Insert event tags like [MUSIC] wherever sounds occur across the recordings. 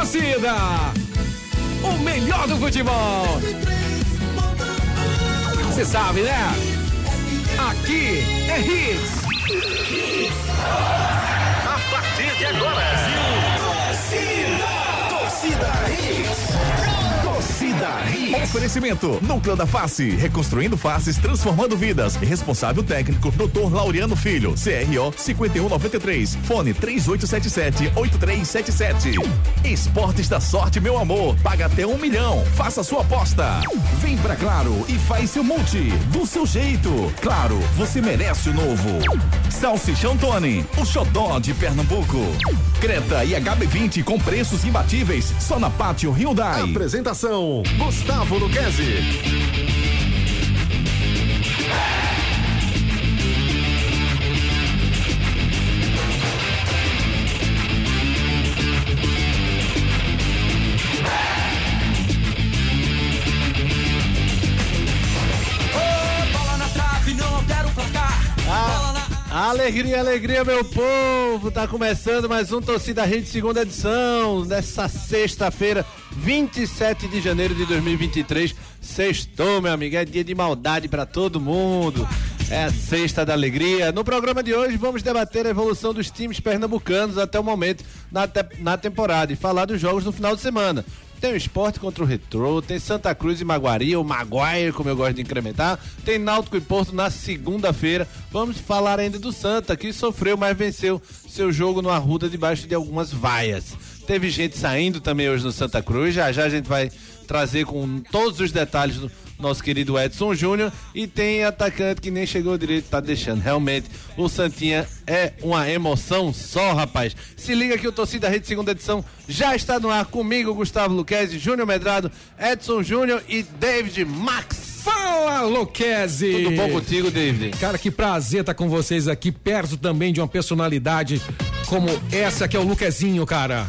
torcida. O melhor do futebol. Você sabe, né? Aqui é Hits. A partir de agora. Oferecimento: Núcleo da Face, reconstruindo faces, transformando vidas. Responsável técnico: Dr. Laureano Filho, CRO 5193, fone 3877-8377. Esportes da Sorte, meu amor. Paga até um milhão. Faça sua aposta. Vem pra Claro e faz seu multi do seu jeito. Claro, você merece o novo. Salsichão Tony, o xodó de Pernambuco. Creta e HB20 com preços imbatíveis só na Pátio Hyundai. Apresentação: Gustavo Luquezzi. Bola na trave, não altera o placar. Bola na Alegria, alegria, meu povo! Tá começando mais um Torcida Rede segunda edição dessa sexta-feira, 27 de janeiro de 2023. Sextou, meu amigo, é dia de maldade pra todo mundo. É a sexta da alegria. No programa de hoje vamos debater a evolução dos times pernambucanos até o momento na, te- na temporada e falar dos jogos do final de semana. Tem o esporte contra o Retrô, tem Santa Cruz e Maguari, o Maguire, como eu gosto de incrementar. Tem Náutico e Porto na segunda-feira. Vamos falar ainda do Santa, que sofreu, mas venceu seu jogo no Arruda debaixo de algumas vaias. Teve gente saindo também hoje no Santa Cruz. Já já a gente vai trazer com todos os detalhes do nosso querido Edson Júnior. E tem atacante que nem chegou direito, tá deixando. Realmente, o Santinha é uma emoção só, rapaz. Se liga que o Torcida Rede Segunda Edição já está no ar comigo, Gustavo Luquezzi, Júnior Medrado, Edson Júnior e David Max. Fala, Luquezzi. Tudo bom contigo, David? Cara, que prazer estar com vocês aqui, perto também de uma personalidade como essa que é o Luquezinho, cara.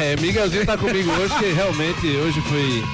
É, Miguelzinho tá comigo hoje, que realmente hoje foi.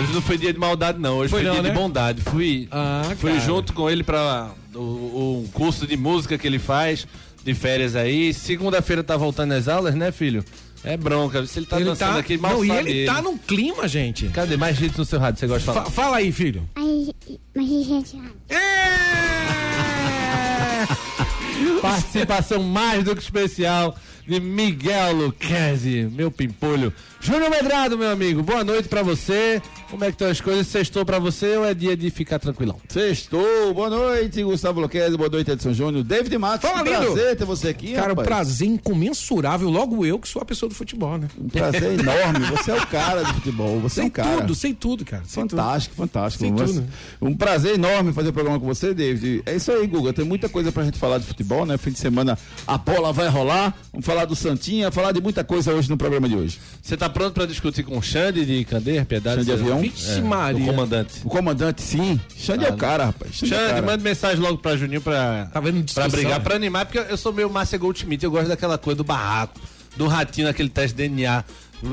Hoje não foi dia de maldade, não. Hoje Foi foi, não, dia né? de bondade. Fui, Ah, fui cara. junto com ele pra o, o- um curso de música que ele faz, de férias aí. Segunda-feira tá voltando às aulas, né, filho? É bronca. Se ele tá dançando aqui, mal Não, e sabe ele tá num clima, gente. Cadê mais hits no seu rádio? Você gosta de falar? Fa- fala aí, filho. Aí, mas gente, [LAUGHS] Participação mais do que especial de Miguel Luquezzi, meu pimpolho. Júnior Medrado, meu amigo, boa noite pra você. Como é que estão as coisas? Sextou pra você ou é dia de ficar tranquilão? Sextou, boa noite, Gustavo Luquezzi, boa noite, Edson Júnior, David Matos, Fala, lindo. prazer ter você aqui, Cara, um rapaz. prazer incomensurável, logo eu que sou a pessoa do futebol, né? Um prazer enorme, você é o cara do futebol, você é Sei o cara. tudo, sei tudo, cara. Sei tudo. Fantástico, fantástico. Sei Mas- tudo. Um prazer enorme fazer o programa com você, David. É isso aí, Guga. Tem muita coisa pra gente falar de futebol, né? Fim de semana a bola vai rolar. Vamos falar do Santinha, falar de muita coisa hoje no programa de hoje. Você tá pronto pra discutir com o Xande de Candeia, Piedade? Xande Avião? Vixe, É, Maria. O comandante. O comandante, sim. Xande é o cara, rapaz. Xande, é Xande, cara. manda mensagem logo pra Juninho pra, Tá vendo pra brigar, pra animar, porque eu sou meio Márcia Goldschmidt, eu gosto daquela coisa do barraco, do ratinho, aquele teste de DNA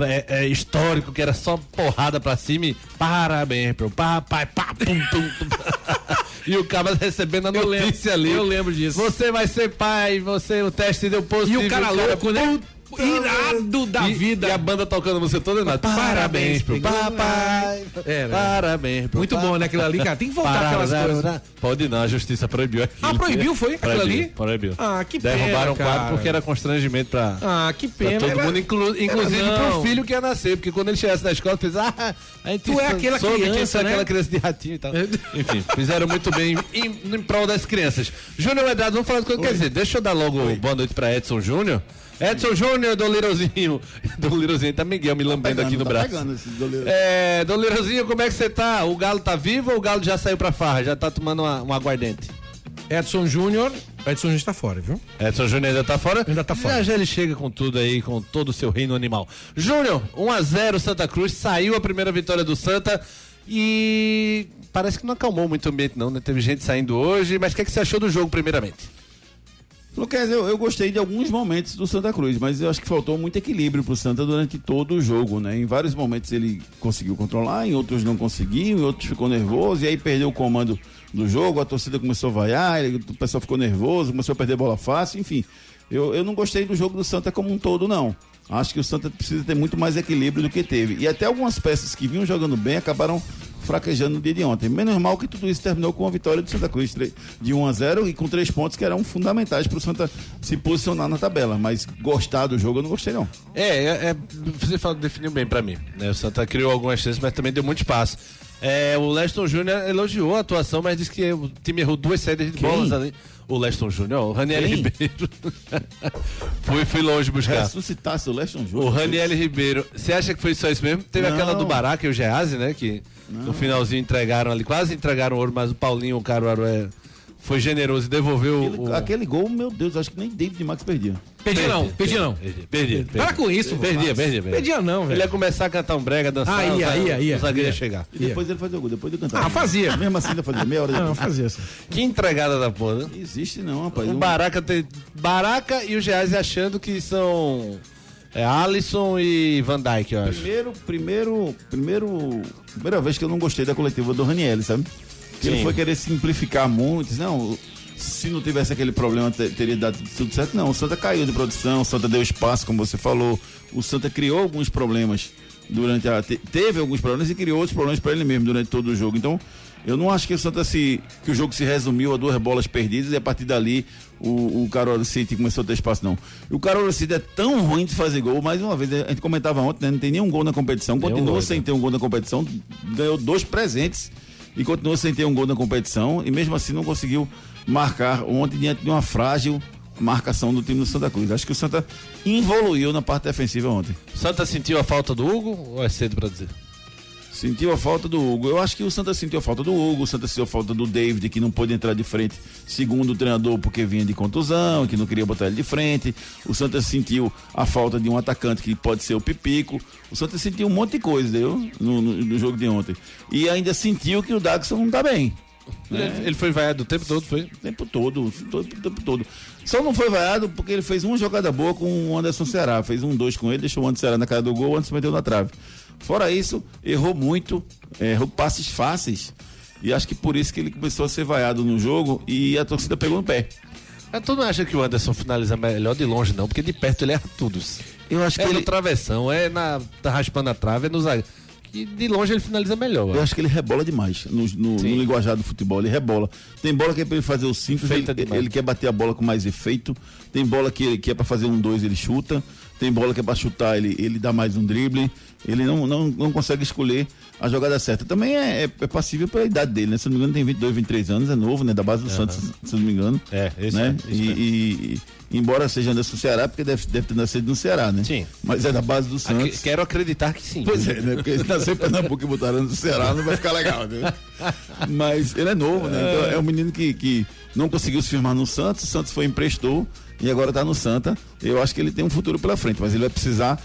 é, é, histórico, que era só porrada pra cima e parabéns, pro papai, pá, pum, tum, tum. [LAUGHS] E o cara recebendo a Eu lembro, notícia ali. eu lembro disso. Você vai ser pai, você, o teste deu E positivo. o cara louco, né? Irado da e, vida. E a banda tocando você toda noite. Parabéns pro papai. É, né? Parabéns pro Muito papai. bom, né? Aquilo ali, cara. Tem que voltar aquelas coisas. Pode não, a justiça proibiu aquilo. Ah, proibiu, foi aquilo Proibiu, ali? Proibiu. Ah, que pena, Derrubaram o quadro porque era constrangimento pra, Ah, que pra pena. todo Era- mundo, inclu- inclusive era pro não. filho que ia nascer, porque quando ele chegasse na escola, fez, ah, a gente Tu é aquela soube que criança, é né? aquela criança de ratinho e tal. Enfim, fizeram muito bem em, em prol das crianças. Júnior Medrado, vamos falar de coisa. Quer dizer, deixa eu dar logo boa noite pra Edson Júnior. Edson Júnior. [LAUGHS] Dom Lirozinho, tá Miguel me lambendo aqui no tá braço. pegando esse. É, Dom Lirozinho, como é que você tá? O Galo tá vivo ou o Galo já saiu pra farra? Já tá tomando uma- um aguardente? Edson Júnior. Edson Júnior está fora, viu? Edson Júnior ainda tá fora? Ainda tá fora. Já já ele chega com tudo aí, com todo o seu reino animal. Júnior, 1x0 Santa Cruz, saiu a primeira vitória do Santa e parece que não acalmou muito o ambiente não, né? Teve gente saindo hoje, mas o que, é que você achou do jogo primeiramente? Lucas, eu, eu gostei de alguns momentos do Santa Cruz, mas eu acho que faltou muito equilíbrio pro Santa durante todo o jogo, né? Em vários momentos ele conseguiu controlar, em outros não conseguiu, em outros ficou nervoso, e aí perdeu o comando do jogo, a torcida começou a vaiar, o pessoal ficou nervoso, começou a perder bola fácil, enfim. Eu, eu não gostei do jogo do Santa como um todo, não. Acho que o Santa precisa ter muito mais equilíbrio do que teve. E até algumas peças que vinham jogando bem acabaram fraquejando no dia de ontem. Menos mal que tudo isso terminou com a vitória do Santa Cruz de 1 a 0 e com três pontos que eram fundamentais para o Santa se posicionar na tabela. Mas gostar do jogo eu não gostei, não. É, é, é, você falou, definiu bem pra mim. Né? O Santa criou algumas chances, mas também deu muito espaço. É, o Leston Júnior elogiou a atuação, mas disse que o time errou duas saídas de Quem? bolas ali. O Leston Júnior, o Raniel Quem? Ribeiro. [LAUGHS] fui, fui longe buscar. Ressuscitasse o Leston O Júnior. Raniel Ribeiro, você acha que foi só isso mesmo? Teve Não. aquela do Baraca e o Geazi, né? Que no finalzinho entregaram ali, quase entregaram o ouro, mas o Paulinho, o Caruaru, é, foi generoso e devolveu Aquele, o. aquele gol, meu Deus, acho que nem David Max perdia. Perdi não, perdi não. Perdi, perdi. perdi. Para com isso, Perdia, perdia, perdia. Perdia não, Ele velho. ia começar a cantar um brega, dançar. O- ia, ia, O zagueiro ia chegar. E depois ele fazia o gol, depois de cantar. Ah, fazia. Mesmo assim ainda fazia meia hora [LAUGHS] Não, fazia isso. Que entregada da porra, né? Não existe não, rapaz. O Baraca, tem, Baraca e o Geazi achando que são é, Alisson e Van Dijk, eu acho. Primeiro, primeiro, primeiro, primeira vez que eu não gostei da coletiva do Raniel, sabe? Que ele Sim. foi querer simplificar muito. Não, se não tivesse aquele problema, te- teria dado tudo certo. Não, o Santa caiu de produção, o Santa deu espaço, como você falou. O Santa criou alguns problemas durante a. te- teve alguns problemas e criou outros problemas para ele mesmo durante todo o jogo. Então, eu não acho que o Santa se. que o jogo se resumiu a duas bolas perdidas e a partir dali o, o Carol City começou a ter espaço, não. O Carol City é tão ruim de fazer gol, mais uma vez, a gente comentava ontem, né? Não tem nenhum gol na competição, continua gol, sem né? ter um gol na competição, ganhou dois presentes e continua sem ter um gol na competição e mesmo assim não conseguiu marcar ontem diante de uma frágil marcação do time do Santa Cruz. Acho que o Santa evoluiu na parte defensiva ontem. Santa sentiu a falta do Hugo ou é cedo pra dizer? Sentiu a falta do Hugo. Eu acho que o Santa sentiu a falta do Hugo, o Santa sentiu a falta do David, que não pôde entrar de frente, segundo o treinador, porque vinha de contusão, que não queria botar ele de frente. O Santa sentiu a falta de um atacante que pode ser o Pipico. O Santa sentiu um monte de coisa, entendeu? No, no- no jogo de ontem. E ainda sentiu que o Daxon não tá bem. Ele, ele foi vaiado o tempo todo, foi? O tempo todo, todo, o tempo todo. Só não foi vaiado porque ele fez uma jogada boa com o Anderson Ceará. Fez um dois com ele, deixou o Anderson Ceará na cara do gol, o Anderson meteu na trave. Fora isso, errou muito, errou passes fáceis. E acho que por isso que ele começou a ser vaiado no jogo e a torcida pegou no pé. Mas tu não acha que o Anderson finaliza melhor de longe, não? Porque de perto ele erra tudo. Eu acho É que no ele, travessão, é na. tá raspando a trave, é no zagueiro. Que de longe ele finaliza melhor. eu acho que ele rebola demais no, no, no linguajar do futebol. Ele rebola. Tem bola que é pra ele fazer o simples, ele, ele quer bater a bola com mais efeito. Tem bola que, que é pra fazer um dois, ele chuta. Tem bola que é pra chutar, ele, ele dá mais um drible. Ele não, não, não consegue escolher a jogada certa. Também é, é, é passível pela idade dele, né? Se não me engano, tem 22, 23 anos, é novo, né? Da base do Santos, se não me engano. É, esse né? é, isso e, é. e- e- embora seja Anderson Ceará, porque deve, deve ter nascido no Ceará, né? Sim. Mas é da base do Aqui- Santos. quero acreditar que sim. Pois é, né? Porque se nascer em Pernambuco e botaram no Ceará, não vai ficar legal, né? Mas ele é novo, né? Então é um menino que, que não conseguiu se firmar no Santos, o Santos foi emprestou e agora tá no Santa. Eu acho que ele tem um futuro pela frente, mas ele vai precisar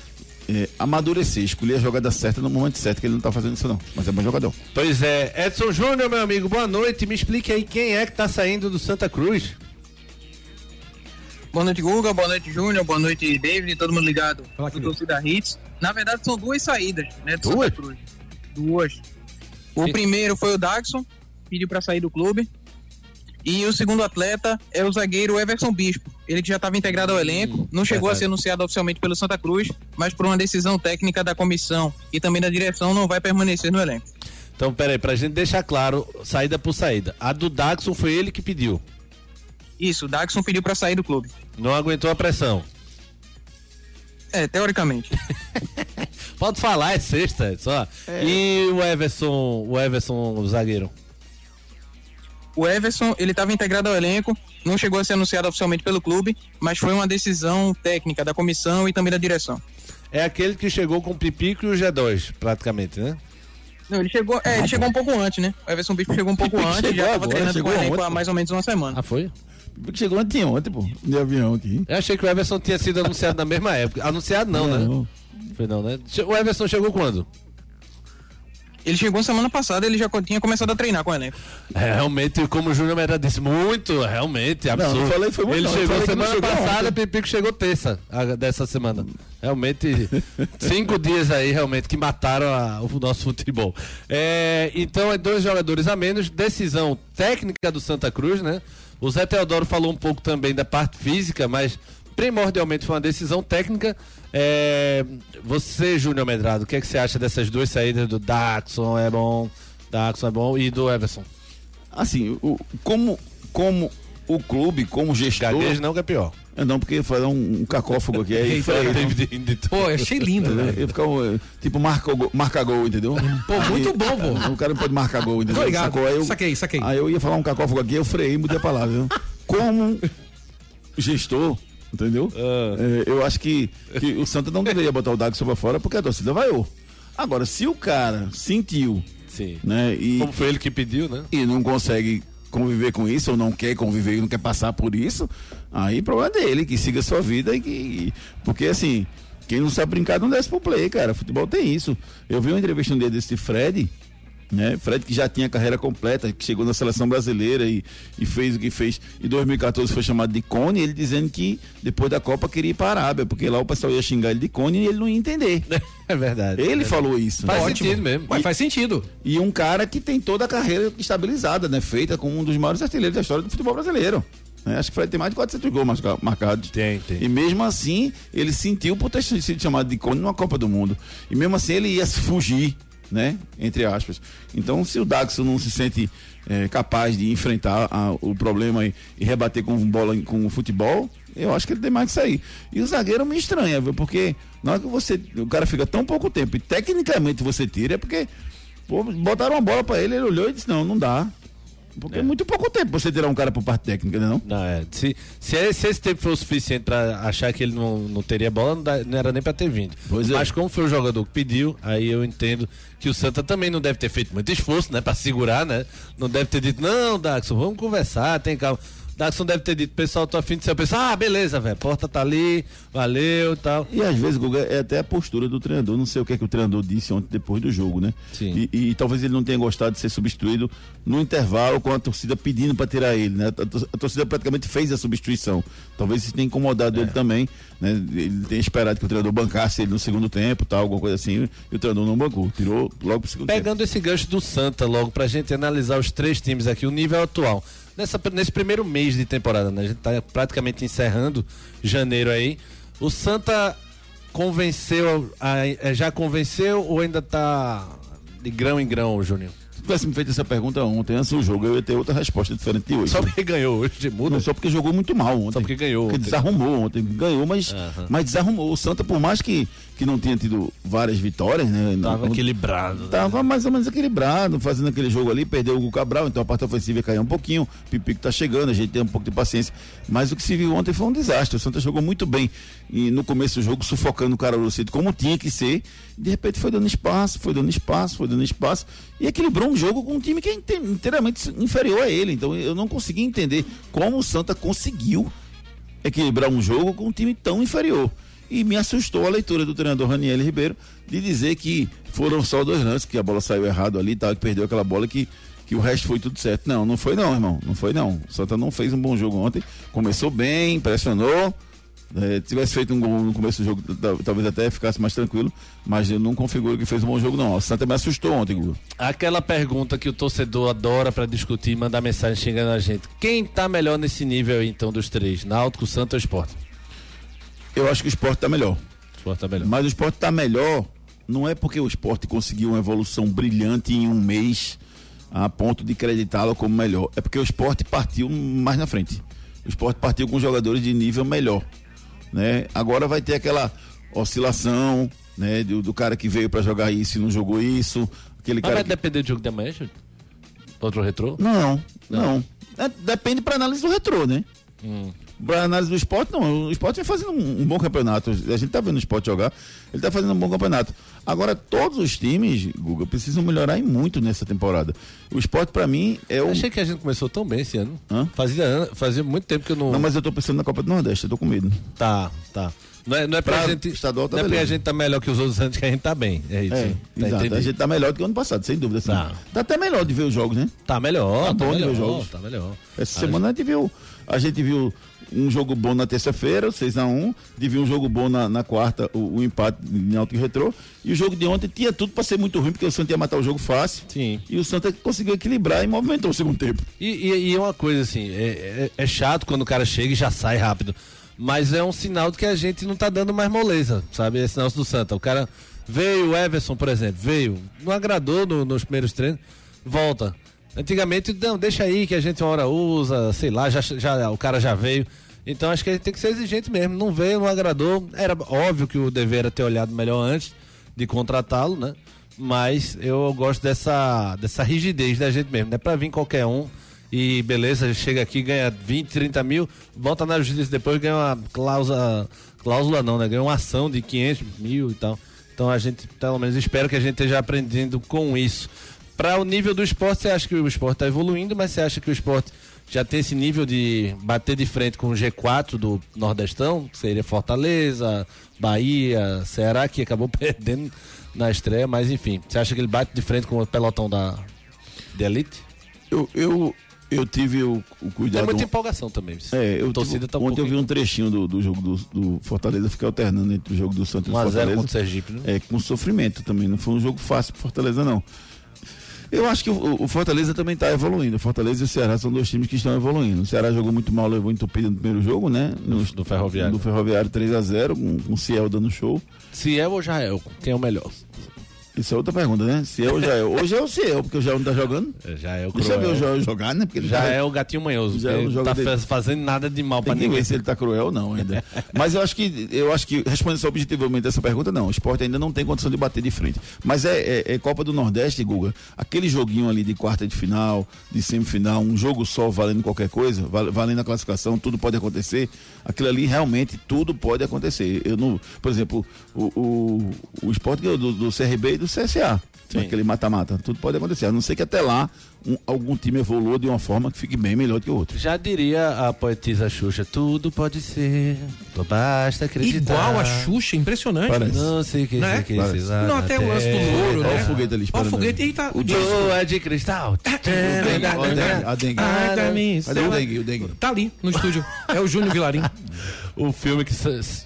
é, amadurecer, escolher a jogada certa no momento certo, que ele não tá fazendo isso não. Mas é bom jogador. Pois é, Edson Júnior, meu amigo, boa noite. Me explique aí quem é que tá saindo do Santa Cruz. Boa noite, Guga. Boa noite, Júnior. Boa noite, David. Todo mundo ligado Fala, querido. Torcida Hits. Na verdade, são duas saídas, né? Do Duas? Santa Cruz. Duas. O primeiro foi o Daxon, pediu para sair do clube. E o segundo atleta é o zagueiro Everson Bispo. Ele que já estava integrado ao elenco, não chegou a verdade. ser anunciado oficialmente pelo Santa Cruz, mas por uma decisão técnica da comissão e também da direção não vai permanecer no elenco. Então, peraí, pra gente deixar claro, saída por saída. A do Daxon foi ele que pediu. Isso, o Daxon pediu para sair do clube. Não aguentou a pressão. É, teoricamente. [LAUGHS] Pode falar, é sexta, só. E o Everson, o Everson, o zagueiro. O Everson, ele estava integrado ao elenco, não chegou a ser anunciado oficialmente pelo clube, mas foi uma decisão técnica da comissão e também da direção. É aquele que chegou com o Pipico e o G2, praticamente, né? Não, ele chegou, é, ele chegou um pouco antes, né? O Everson Bispo chegou um pouco Pipico antes, já estava treinando com chegou o elenco ontem, há mais ou menos uma semana. Ah, foi? Porque chegou ontem, ontem, pô, de avião aqui. Eu achei que o Everson tinha sido anunciado na mesma época. Anunciado não, né? Não. Foi não, né? O Everson chegou quando? Ele chegou semana passada, ele já tinha começado a treinar com o elenco. É, realmente, como o Júnior Mera disse, muito, realmente, absurdo. não falei foi muito, Ele não. Chegou não semana chegou passada, ontem. Pipico chegou terça a- dessa semana. Realmente, [LAUGHS] cinco dias aí, realmente, que mataram a- o nosso futebol. É, então, é dois jogadores a menos, decisão técnica do Santa Cruz, né? O Zé Teodoro falou um pouco também da parte física, mas primordialmente foi uma decisão técnica. É, você, Júnior Medrado, o que, é que você acha dessas duas saídas do Daxon é bom, Daxon é bom e do Everson? Assim, o, como, como o clube, como gestor. Gaguejo não que é pior. É não, porque fazer um, um cacófago aqui aí. [LAUGHS] Eita, foi, Pô, eu achei lindo, né? Ia ficar um, tipo marca, gol- marca gol, entendeu? Pô, muito bom, pô. O cara não pode marcar gol, entendeu? Sacou? Aí eu, Saquei, saquei. Aí eu ia falar um cacófago aqui, eu freiei e mudei a palavra, viu? Como [LAUGHS] gestor, entendeu? É, eu acho que, que o Santa não deveria botar o Dago pra fora porque a torcida vaiou. Agora, se o cara sentiu, Sim. né, e, Como foi ele que pediu, né? e não consegue conviver com isso, ou não quer conviver, não quer passar por isso, aí o problema é dele, que siga a sua vida e que. Porque assim, quem não sabe brincar não desce pro play, cara. Futebol tem isso. Eu vi uma entrevista um dia desse Fred, né? Fred que já tinha carreira completa, que chegou na seleção brasileira e, e fez o que fez. Em 2014 foi chamado de Cone, ele dizendo que depois da Copa queria ir para a Arábia, porque lá o pessoal ia xingar ele de Cone e ele não ia entender. [LAUGHS] É verdade. Ele falou isso. Faz Ótimo. sentido mesmo. Mas faz sentido. E um cara que tem toda a carreira estabilizada, né? Feita como um dos maiores artilheiros da história do futebol brasileiro. né? Acho que o Fred tem mais de 400 gols marca- marcados. Tem, tem. E mesmo assim, ele sentiu por ter sido chamado de cone numa Copa do Mundo. E mesmo assim, ele ia se fugir, né? Entre aspas. Então, se o Daxon não se sente eh, capaz de enfrentar a- o problema e, e rebater com bola, com o futebol, eu acho que ele tem mais que sair. E o zagueiro me estranha, viu? Porque na hora que você. O cara fica tão pouco tempo e tecnicamente você tira, é porque. Pô, botaram uma bola pra ele, ele olhou e disse: não, não dá. Porque é, muito pouco tempo você tirar um cara por parte técnica, né? Não? Não, é. Se, se, esse- se esse tempo for o suficiente pra achar que ele não, não teria bola, não, dá- não era nem pra ter vindo. Pois é. Mas como foi o jogador que pediu, aí eu entendo que o Santa também não deve ter feito muito esforço, né? Pra segurar, né? Não deve ter dito, não, Daxon, vamos conversar, tem calma. Daxon deve ter dito, pessoal, tô afim de ser. Penso, ah, beleza, velho, porta tá ali, valeu e tal. E às vezes, Guga, é até a postura do treinador. Não sei o que é que o treinador disse ontem depois do jogo, né? Sim. E, e talvez ele não tenha gostado de ser substituído no intervalo com a torcida pedindo para tirar ele, né? A, tor- a torcida praticamente fez a substituição. Talvez isso tenha incomodado É. ele também, né? Ele tem esperado que o treinador bancasse ele no segundo tempo, tal, alguma coisa assim. E o treinador não bancou, tirou logo pro segundo tempo. Pegando esse gancho do Santa logo pra gente analisar os três times aqui, o nível atual. Nessa, nesse primeiro mês de temporada, né? A gente tá praticamente encerrando janeiro aí. O Santa convenceu, eh, já convenceu ou ainda tá de grão em grão, Júnior? Se tivesse me feito essa pergunta ontem, antes do jogo, eu ia ter outra resposta diferente de hoje. Só porque ganhou hoje, muda. Não, só porque jogou muito mal ontem. Só porque ganhou Porque ontem. desarrumou ontem. Ganhou, mas, Aham. mas desarrumou. O Santa, por mais que, que não tenha tido várias vitórias, né? Tava não, equilibrado. né? Tava mais ou menos equilibrado, fazendo aquele jogo ali, perdeu o Hugo Cabral, então a parte ofensiva ia cair um pouquinho, o Pipico tá chegando, a gente tem um pouco de paciência. Mas o que se viu ontem foi um desastre. O Santa jogou muito bem e no começo do jogo, sufocando o cara Lucito como tinha que ser. De repente foi dando espaço, foi dando espaço, foi dando espaço. E equilibrou um jogo com um time que é inte- inteiramente inferior a ele. Então eu não consegui entender como o Santa conseguiu equilibrar um jogo com um time tão inferior. E me assustou a leitura do treinador Raniel Ribeiro de dizer que foram só dois lances, que a bola saiu errado ali, tal, que perdeu aquela bola que, que o resto foi tudo certo. Não, não foi não, irmão. Não foi não. O Santa não fez um bom jogo ontem. Começou bem, pressionou. É, tivesse feito um gol no começo do jogo, tal- talvez até ficasse mais tranquilo, mas eu não configuro que fez um bom jogo, não. O Santa me assustou ontem, Gugu. Aquela pergunta que o torcedor adora pra discutir e mandar mensagem xingando a gente. Quem tá melhor nesse nível então, dos três? Náutico, Santa ou Sport? Eu acho que o esporte tá melhor. Sport tá melhor. Mas o esporte está melhor, não é porque o esporte conseguiu uma evolução brilhante em um mês a ponto de acreditá-lo como melhor. É porque o esporte partiu mais na frente. O esporte partiu com jogadores de nível melhor. Né? Agora vai ter aquela oscilação né? do, do cara que veio para jogar isso e não jogou isso. Aquele Mas cara vai que... depender do jogo de amanhã, Júlio? Outro retrô? Não, não. É, depende para análise do retrô, né? Pra análise do esporte, não. O esporte vem fazendo um, um bom campeonato. A gente tá vendo o esporte jogar, ele tá fazendo um bom campeonato. Agora, todos os times, Guga, precisam melhorar e muito nessa temporada. O esporte, pra mim, é o. Eu achei que a gente começou tão bem esse ano. Hã? Fazia, fazia muito tempo que eu não. Não, mas eu tô pensando na Copa do Nordeste, eu tô com medo. Tá, tá. Não é, não é pra, Pra gente. estadual tá não é porque a gente tá melhor que os outros anos que a gente tá bem. É isso. É, tá exato. A gente tá melhor do que o ano passado, sem dúvida. Assim. Tá. Tá até melhor de ver os jogos, né? Tá melhor, Tá tá, bom de ver melhor, os jogos. tá melhor. Essa A semana a gente viu. A gente viu um jogo bom na terça-feira, 6x1. De viu um jogo bom na, na quarta, o, o empate em alto e retrô. E o jogo de ontem tinha tudo pra ser muito ruim, porque o Santa ia matar o jogo fácil. Sim. E o Santa conseguiu equilibrar e movimentou o segundo tempo. E, e- e é uma coisa assim, é, é- é chato quando o cara chega e já sai rápido. Mas é um sinal de que a gente não tá dando mais moleza, sabe? Esse negócio do Santa. O cara veio, o Everson, por exemplo, veio, não agradou no- nos primeiros treinos, volta. Antigamente, não, deixa aí que a gente uma hora usa, sei lá, já, já, o cara já veio. Então acho que a gente tem que ser exigente mesmo. Não veio, não agradou. Era óbvio que o dever era ter olhado melhor antes de contratá-lo, né? Mas eu gosto dessa, dessa rigidez da gente mesmo. Não é pra vir qualquer um e beleza, chega aqui, ganha 20, 30 mil, volta na justiça depois ganha uma cláusula, cláusula não, né? Ganha uma ação de 500 mil e tal. Então a gente, pelo menos, espero que a gente esteja aprendendo com isso. Para o nível do esporte, você acha que o esporte está evoluindo, mas você acha que o esporte já tem esse nível de bater de frente com o G4 do Nordestão, que seria Fortaleza, Bahia, Ceará, que acabou [LAUGHS] perdendo na estreia, mas enfim, você acha que ele bate de frente com o pelotão da de elite? Eu, eu, eu tive o, o Tem cuidado. muita empolgação também. É, eu torcida tá um ontem eu vi um trechinho do, do jogo do, do Fortaleza, fiquei alternando entre o jogo do Santos e 1 do a 0 Fortaleza. contra o Sergipe, né? É, com sofrimento também. Não foi um jogo fácil pro Fortaleza, não. Eu acho que o, o Fortaleza também está evoluindo. O Fortaleza e o Ceará são dois times que estão evoluindo. O Ceará jogou muito mal, levou entupido no primeiro jogo, né? No, do Ferroviário. Do Ferroviário 3x0, com, com o Ciel dando show. Ciel ou Jael? Quem é o melhor? Isso é outra pergunta, né? Ciel ou Jael? Hoje é o Ciel, porque o Jael não tá jogando. Já é o Deixa eu ver o jogar, né? Porque ele Já tá- é o gatinho manhoso. Já que é não tá dele. faz- fazendo nada de mal que ninguém. ver se ele tá cruel ou não ainda. [LAUGHS] Mas eu acho que, eu acho que, respondendo só objetivamente essa pergunta, não. O esporte ainda não tem condição de bater de frente. Mas é, é- é Copa do Nordeste, Guga. Aquele joguinho ali de quarta de final, de semifinal, um jogo só valendo qualquer coisa, val- valendo a classificação, tudo pode acontecer. Aquilo ali realmente tudo pode acontecer. Eu não, por exemplo, o, o, o esporte do, do CRB do CSA. Aquele mata-mata. Tudo pode acontecer. A não ser que até lá um- algum time evolua de uma forma que fique bem melhor que o outro. Já diria a poetisa Xuxa, tudo pode ser, basta acreditar. Igual a Xuxa, impressionante. Parece. Não sei o que Né? Parece. dizer Não, até o lance do louro, Olha né? o foguete ali Olha o foguete aí tá. O Joe é de cristal. A dengue. Ai, tá me- Cadê o dengue? O dengue. Tá ali no estúdio. É o Júnior Vilarim. [LAUGHS] O filme que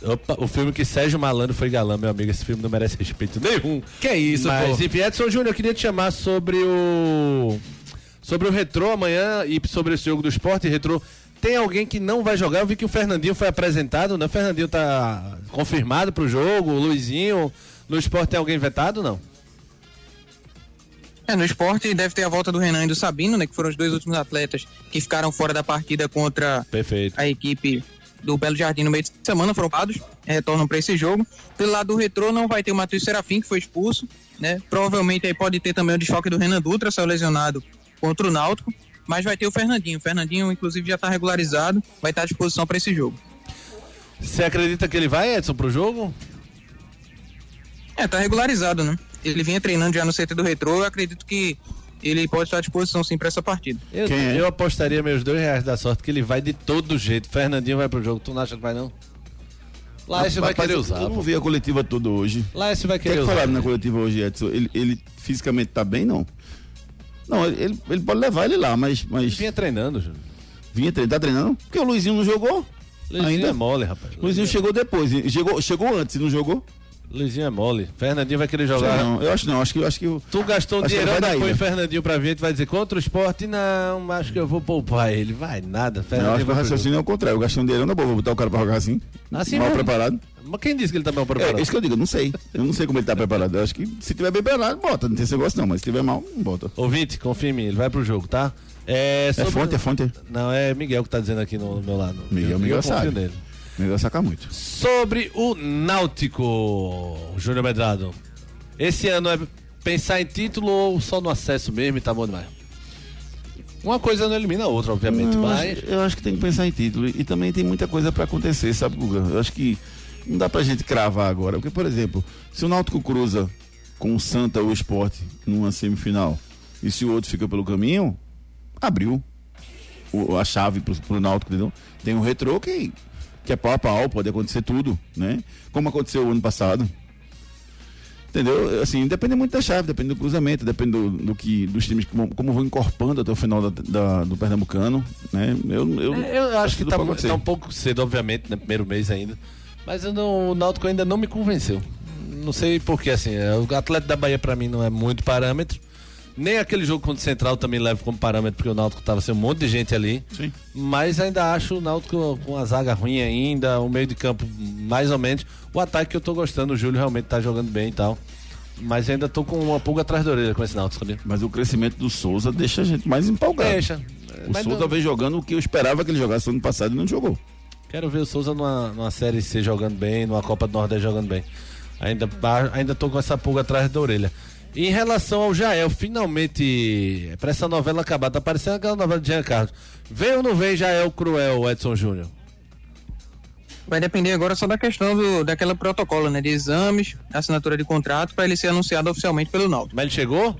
opa, o filme que Sérgio Malandro foi galã, meu amigo. Esse filme não merece respeito nenhum. Que é isso, Mas, pô. enfim, Edson Júnior, eu queria te chamar sobre o sobre o retrô amanhã e sobre esse jogo do esporte retrô. Tem alguém que não vai jogar? Eu vi que o Fernandinho foi apresentado, né? O Fernandinho tá confirmado pro jogo, o Luizinho. No esporte tem alguém vetado, não? É, no esporte deve ter a volta do Renan e do Sabino, né? Que foram os dois últimos atletas que ficaram fora da partida contra Perfeito. a equipe do Belo Jardim no meio de semana, foram pados, retornam para esse jogo. Pelo lado do retrô não vai ter o Matheus Serafim, que foi expulso, né? Provavelmente aí pode ter também o desfoque do Renan Dutra, saiu lesionado contra o Náutico, mas vai ter o Fernandinho. O Fernandinho, inclusive, já está regularizado, vai estar à disposição para esse jogo. Você acredita que ele vai, Edson, pro jogo? É, tá regularizado, né? Ele vinha treinando já no CT do retrô, eu acredito que ele pode estar à disposição sim para essa partida. Eu, Quem é? eu apostaria meus dois reais da sorte que ele vai de todo jeito. Fernandinho vai pro jogo. Tu não acha que vai, não? Lá esse vai querer usar. Eu não vi a coletiva toda hoje. Lá esse vai O que é querer que usar. falaram na coletiva hoje, Edson? Ele, ele fisicamente tá bem, não? Não, ele, ele, pode levar ele lá, mas, mas Vinha treinando, Júnior. vinha treinar, tá treinando? Porque o Luizinho não jogou. Luizinho Ainda? é mole, rapaz. O Luizinho chegou depois. e Chegou, chegou antes e não jogou? Luizinho é mole. Fernandinho vai querer jogar. não, eu acho não, acho que acho que o- Tu gastou um Acho dinheirão, depois ilha. Fernandinho pra vir, tu vai dizer contra o esporte? Não, acho que eu vou poupar ele. Vai nada. eu acho Fernandinho que o raciocínio é o contrário. Eu gastei um dinheiro na boa, vou botar o cara pra jogar assim. Assim mal mesmo. preparado. Mas quem disse que ele tá mal preparado? É, isso que eu digo, eu não sei. Eu não sei como ele tá preparado. Eu acho que se tiver bem preparado, bota. Não tem esse negócio não, mas se tiver mal, não bota. Ouvinte, confia em mim, ele vai pro jogo, tá? É, É sobre- fonte, é fonte. Não, é Miguel que tá dizendo aqui no meu lado. Miguel, Eu- Miguel eu sabe. nele. Melhor sacar muito. Sobre o Náutico, Júnior Medrado. Esse ano é pensar em título ou só no acesso mesmo e tá bom demais? Uma coisa não elimina a outra, obviamente, Não, eu, mas. acho, eu acho que tem que pensar em título. E também tem muita coisa pra acontecer, sabe, Guga? Eu acho que não dá pra gente cravar agora. Porque, por exemplo, se o Náutico cruza com o Santa ou o Esporte numa semifinal e se o outro fica pelo caminho, abriu o- a chave pro, pro Náutico, entendeu? Tem um retrô que, que é pau a pau, pode acontecer tudo, né? Como aconteceu o ano passado. Entendeu? Assim, depende muito da chave, depende do cruzamento, depende do, do que, dos times que vão, como vão encorpando até o final da, da- do Pernambucano, né? Eu, eu, É, Eu acho que tudo tá, tá um pouco cedo, obviamente, no primeiro mês ainda. Mas não- o Náutico ainda não me convenceu. Não sei porquê, assim. é, O atleta da Bahia pra mim não é muito parâmetro. Nem aquele jogo contra o Central também leva como parâmetro, porque o Náutico tava sem um monte de gente ali. Sim. Mas ainda acho o Náutico com a zaga ruim ainda, o meio de campo mais ou menos. O ataque que eu tô gostando, o Júlio realmente tá jogando bem e tal. Mas ainda tô com uma pulga atrás da orelha com esse Náutico, sabia? Mas o crescimento do Souza deixa a gente mais empolgado. Deixa. O Mas Souza não- vem jogando o que eu esperava que ele jogasse ano passado e não jogou. Quero ver o Souza numa, numa Série C jogando bem, numa Copa do Nordeste jogando bem. Ainda, ainda tô com essa pulga atrás da orelha. Em relação ao Jael, finalmente, pra essa novela acabar, tá parecendo aquela novela de Jean Carlos. Vem ou não vem Jael Cruel, Edson Júnior? Vai depender agora só da questão do, daquela protocolo, né? De exames, assinatura de contrato, para ele ser anunciado oficialmente pelo Náutico. Mas ele chegou?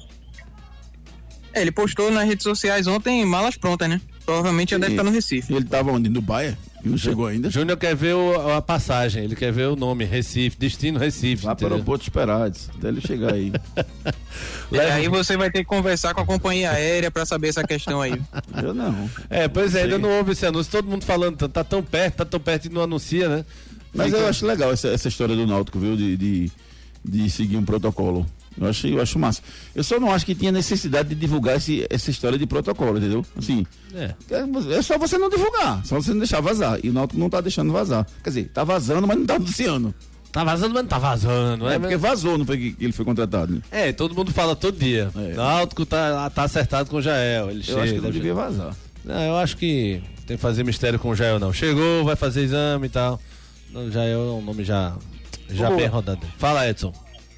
É, ele postou nas redes sociais ontem malas prontas, né? Provavelmente já deve estar no Recife. Ele tava onde? No Baia? E não chegou ainda? Júnior quer ver o- a passagem, ele quer ver o nome, Recife, destino Recife. Lá para o aeroporto esperar, até ele chegar aí. [LAUGHS] É, aí você vai ter que conversar com a companhia aérea para saber essa questão aí. Eu não. É, pois é, Sei. ainda não houve esse anúncio, todo mundo falando, tá- tá tão perto, tá tão perto e não anuncia, né? Mas Fica- eu acho legal essa, essa história do Náutico, viu? De, de, de seguir um protocolo. Eu acho, eu acho massa. Eu só não acho que tinha necessidade de divulgar esse, essa história de protocolo, entendeu? Assim, É. é, é só você não divulgar, só você não deixar vazar. E o Náutico não tá deixando vazar. Quer dizer, tá vazando, mas não tá anunciando. Tá vazando, mas não tá vazando, É, né? porque vazou, não foi que, ele foi contratado. né? É, todo mundo fala todo dia. É. Náutico tá, tá acertado com o Jael. Ele Eu chega, acho que não devia vazar. Não, eu acho que tem que fazer mistério com o Jael, não. Chegou, vai fazer exame e tal. O Jael é um nome já, já Boa. bem rodado. Fala, Edson.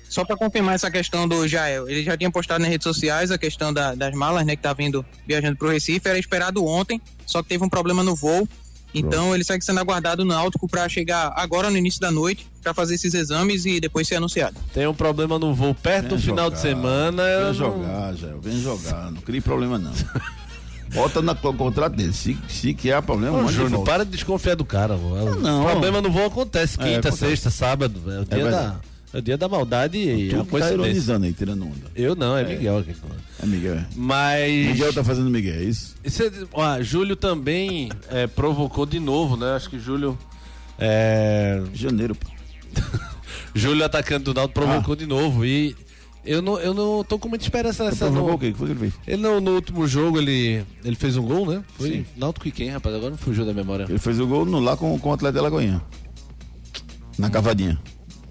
Só para confirmar essa questão do Jael, ele já tinha postado nas redes sociais a questão da- das malas, né, que tá vindo viajando pro Recife, era esperado ontem, só que teve um problema no voo. Então ele segue sendo aguardado no Náutico para chegar agora no início da noite para fazer esses exames e depois ser anunciado. Tem um problema no voo perto do Vem final jogar, de semana. eu Vem não- jogar, Jael, vem jogar. Não crie problema, não. [LAUGHS] Bota na co- contrato dele. Se, se que há problema, Ô, Júnior, para de desconfiar do cara. vô. não. Problema no voo acontece É, quinta, acontece. sexta, sábado. É o dia, da, verdade. É o dia da maldade e Tu tá coincidência. ironizando aí, tirando onda. Eu não, é, Miguel aqui. É Miguel. é. Mas. Miguel tá fazendo Miguel, é isso? Ó, Júlio também é, provocou de novo, né? Acho que Júlio. É, Janeiro, pô. [LAUGHS] Júlio atacante do Náutico provocou de novo e eu não, eu não tô com muita esperança nessa. Provocou não. o quê? Que foi que ele fez? Ele no, no último jogo ele, ele fez um gol, né? Foi Náutico e quem, rapaz? Agora não fugiu da memória. Ele fez o gol no, lá com, com o Atleta de Lagoinha. Na cavadinha.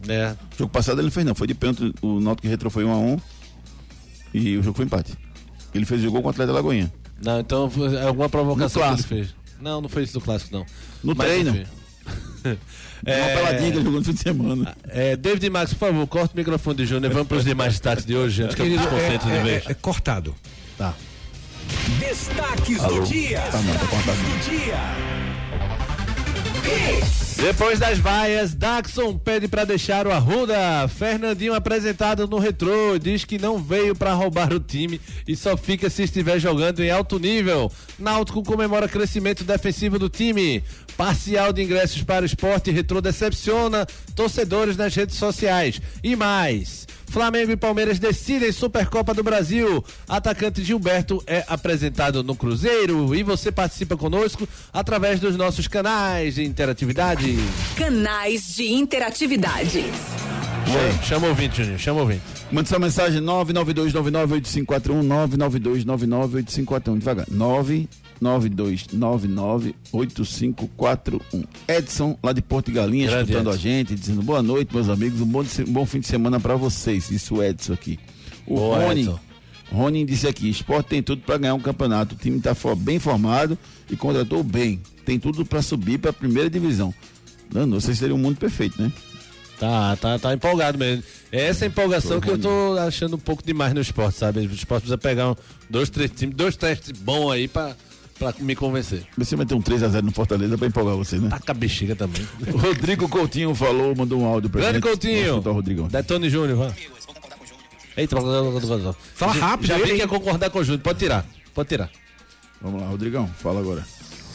É, jogo passado ele fez não, foi de pênalti, o Náutico que retrou foi 1 a 1 e o jogo foi empate. Ele fez o gol com o Atleta de Lagoinha. não, então foi alguma provocação que ele fez. Não, não foi isso do clássico, não. No Mas, treino. enfim. É... [LAUGHS] Uma peladinha que ele jogou no fim de semana. É, David Max, por favor, corta o microfone de Júnior vamos para os demais destaques de hoje, antes que eu me desconcentre de é, vez. é, é cortado. Tá. Destaques Alô? do dia. Tá não, tá contado. do dia. Depois das vaias, Daxon pede pra deixar o Arruda. Fernandinho apresentado no retrô diz que não veio pra roubar o time e só fica se estiver jogando em alto nível. Náutico comemora crescimento defensivo do time. Parcial de ingressos para o esporte retrô decepciona torcedores nas redes sociais. E mais. Flamengo e Palmeiras decidem Supercopa do Brasil. Atacante Gilberto é apresentado no Cruzeiro e você participa conosco através dos nossos canais de interatividade. Canais de interatividade. Chama, chama o ouvinte, Juninho, chama o ouvinte. Mande sua mensagem 992998541 992998541 devagar. 992998541. Edson lá de Porto de Galinhas Grande escutando Edson. a gente, dizendo boa noite, meus amigos, um bom, de se- bom fim de semana pra vocês. Isso Edson aqui. O Boa, Rony, Edson. Rony disse aqui, esporte tem tudo pra ganhar um campeonato. O time tá fo- bem formado e contratou bem. Tem tudo pra subir pra primeira divisão. Não, não sei se seria um mundo perfeito, né? Tá, tá, tá empolgado mesmo. É essa empolgação que eu tô achando um pouco demais no esporte, sabe? O esporte precisa pegar um, dois, três times, dois testes bons aí pra, pra me convencer. Você vai ter um 3x0 no Fortaleza pra empolgar você, né? Tá com a bexiga também. O [LAUGHS] Rodrigo Coutinho falou, mandou um áudio pra Grande gente. Coutinho. Vamos escutar o Rodrigão. Detone Júnior, vai. Eita, Fala rápido Já vi que ia concordar com o Júnior. Pode tirar, pode tirar. Vamos lá, Rodrigão, fala agora.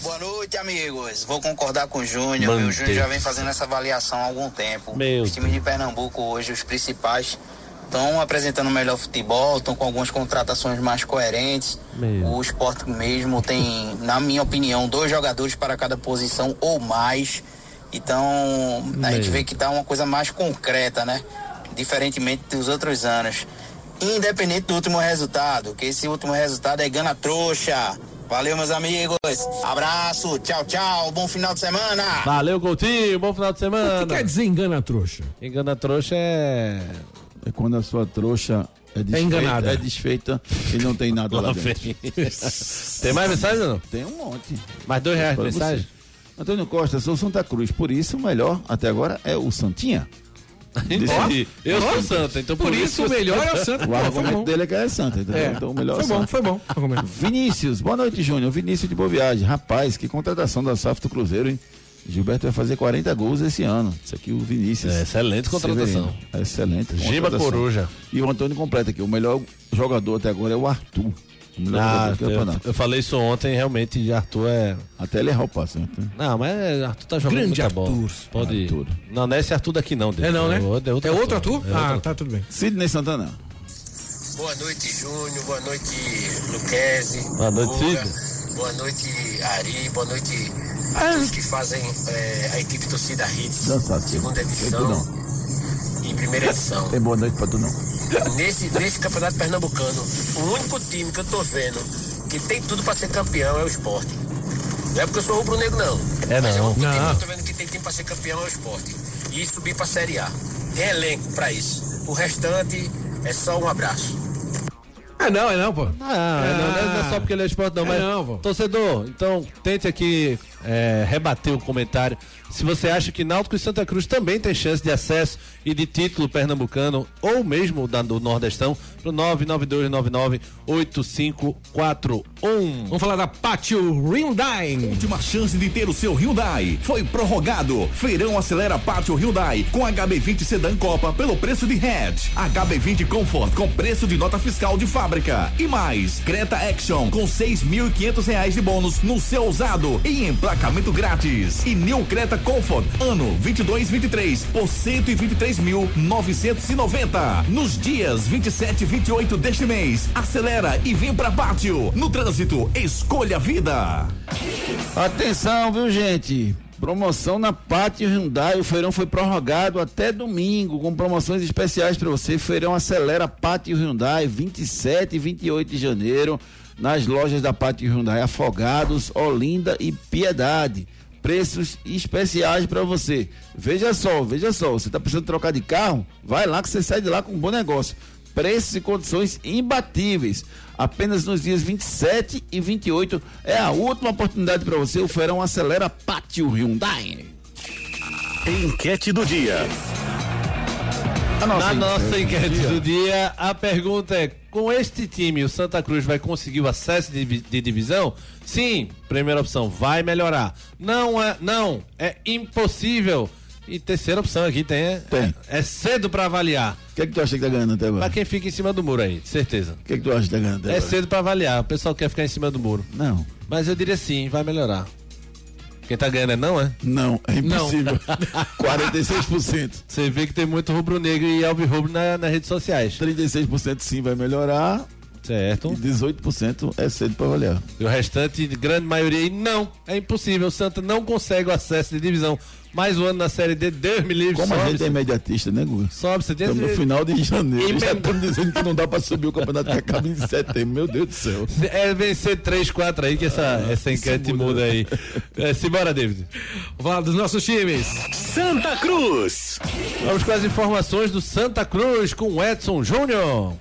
Boa noite, amigos. Vou concordar com o Júnior. O Júnior já vem fazendo essa avaliação há algum tempo. Meu os times de Pernambuco hoje, os principais, estão apresentando melhor futebol, estão com algumas contratações mais coerentes. O esporte mesmo tem, na minha opinião, dois jogadores para cada posição ou mais. Então, a gente vê que tá uma coisa mais concreta, né? Diferentemente dos outros anos. independente do último resultado, que esse último resultado é gana trouxa. Valeu, meus amigos. Abraço, tchau, tchau. Bom final de semana. Valeu, Coutinho. Bom final de semana. O que quer dizer engana trouxa? Engana trouxa é. É quando a sua trouxa é desfeita, enganada. é desfeita e não tem nada lá, dentro. [LAUGHS] Tem mais mensagem ou não? Tem um monte. Mais dois reais de Para você. mensagem? Antônio Costa, sou Santa Cruz, por isso o melhor até agora é o Santinha. [LAUGHS] Entendi. Eu sou Santa, então por, Por isso o melhor é o Santo. [LAUGHS] O foi argumento bom. dele é que é Santa, entendeu? É, Então o melhor foi é bom, Santa. foi bom. Argumento. Vinícius, boa noite, Júnior. Vinícius de Boa Viagem. Rapaz, que contratação da SAF do Cruzeiro, hein? Gilberto vai fazer 40 gols esse ano. Isso aqui o Vinícius. É, excelente contratação. Severino. Excelente. Giba contratação. Coruja. E o Antônio completa aqui. O melhor jogador até agora é o Arthur. O melhor Ah, eu, campeonato. eu falei isso ontem, realmente, Arthur é. Até ele errar o passe. né? Não, mas Arthur tá jogando Grande muita bola. Arthur. Pode ir. Arthur. Não, não é esse Arthur daqui não, dele. É não, né? outro- É outro Arthur? É Ah, outro tá tudo bem. Sidney Santana. Boa noite, Júnior. Boa noite, Luquezzi. Boa noite. Cid. Boa noite, Ari. Boa noite todos que fazem eh, a equipe Torcida Hits. Dançar, Cid. segunda edição não. e primeira edição. Tem boa noite pra tu não. Nesse, nesse campeonato pernambucano, o único time que eu tô vendo que tem tudo pra ser campeão é o esporte. Não é porque eu sou rubro-negro, não. É Mas não. o único time Não. que eu tô vendo que tem time pra ser campeão é o esporte. E subir pra Série A. Tem elenco pra isso. O restante é só um abraço. É não, é não, pô. Ah, é, não, não é- não é só porque ele é esporte, não, É mas. não, pô. torcedor, então tente aqui é, rebater o comentário. Se você acha que Náutico e Santa Cruz também tem chance de acesso e de título pernambucano, ou mesmo da, do Nordestão, pro 992998541. Vamos falar da Pátio Hyundai. Última chance de ter o seu Hyundai. Foi prorrogado. Feirão acelera Pátio Hyundai com HB20 Sedan Copa pelo preço de Hatch. HB20 Comfort com preço de nota fiscal de fábrica. E mais, Creta Action com 6.500 reais de bônus no seu usado e emplacamento grátis. E New Creta Comfort ano 22-23 por 123.990 nos dias 27 e 28 deste mês. Acelera e vem pra Pátio. No trânsito, escolha a vida. Atenção, viu, gente? Promoção na Pátio Hyundai. O feirão foi prorrogado até domingo, com promoções especiais para você. Feirão acelera Pátio Hyundai, 27 e 28 de janeiro, nas lojas da Pátio Hyundai Afogados, Olinda e Piedade. Preços especiais para você. Veja só, veja só. Você está precisando trocar de carro? Vai lá que você sai de lá com um bom negócio. Preços e condições imbatíveis. Apenas nos dias 27 e 28 é a última oportunidade para você. O Feirão acelera Pátio Hyundai. Enquete do dia. A Na nossa enquete do dia, a pergunta é: com este time, o Santa Cruz vai conseguir o acesso de, de divisão? Sim, primeira opção, vai melhorar. Não é, não, é impossível. E terceira opção aqui tem, é, Tem. é cedo pra avaliar. O que é que tu acha que tá ganhando até Pra agora? quem fica em cima do muro aí, de certeza. O que é que tu acha que tá ganhando até É agora? cedo pra avaliar, o pessoal quer ficar em cima do muro. Não, Mas eu diria sim, vai melhorar. Quem tá ganhando é não, é? não, é impossível. [LAUGHS] 46%. Você vê que tem muito rubro-negro e alvirrubro na, nas redes sociais. 36% sim vai melhorar Certo. e 18% é cedo para avaliar. E o restante, de grande maioria, aí, não, é impossível. O Santa não consegue o acesso de divisão. Mais um ano na Série D, Deus me livre. Como a sobe, gente é imediatista, né, Guga? sobe, você tem Estamos no final de janeiro. Emenda- Já estamos dizendo que não dá para subir o campeonato que acaba em setembro. Meu Deus do céu. É vencer 3, 4 aí, que essa, essa enquete muda. muda. aí. É, simbora, David. Vamos falar dos nossos times. Santa Cruz. Vamos com as informações do Santa Cruz com o Edson Júnior.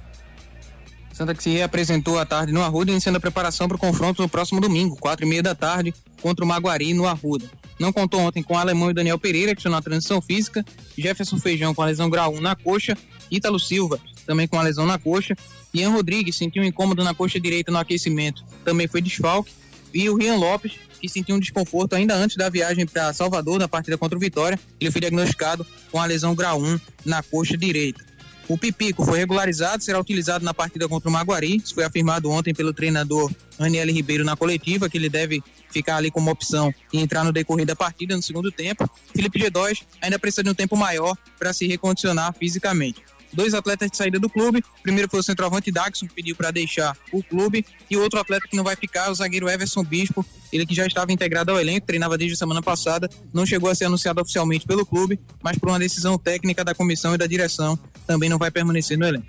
Santa que se reapresentou à tarde no Arruda, iniciando a preparação para o confronto no próximo domingo, quatro e meia da tarde, contra o Maguari no Arruda. Não contou ontem com o Alemão e Daniel Pereira, que estão na transição física, Jefferson Feijão com a lesão grau 1 na coxa, Ítalo Silva também com a lesão na coxa, Ian Rodrigues sentiu um incômodo na coxa direita no aquecimento, também foi desfalque, e o Rian Lopes, que sentiu um desconforto ainda antes da viagem para Salvador, na partida contra o Vitória, ele foi diagnosticado com a lesão grau 1 na coxa direita. O Pipico foi regularizado, será utilizado na partida contra o Maguari. Isso foi afirmado ontem pelo treinador Aniele Ribeiro na coletiva, que ele deve ficar ali como opção e entrar no decorrer da partida no segundo tempo. Felipe G2 ainda precisa de um tempo maior para se recondicionar fisicamente. Dois atletas de saída do clube. Primeiro foi o centroavante Daxon, que pediu para deixar o clube. E outro atleta que não vai ficar o zagueiro Everson Bispo. Ele que já estava integrado ao elenco, treinava desde a semana passada. Não chegou a ser anunciado oficialmente pelo clube, mas por uma decisão técnica da comissão e da direção, também não vai permanecer no elenco.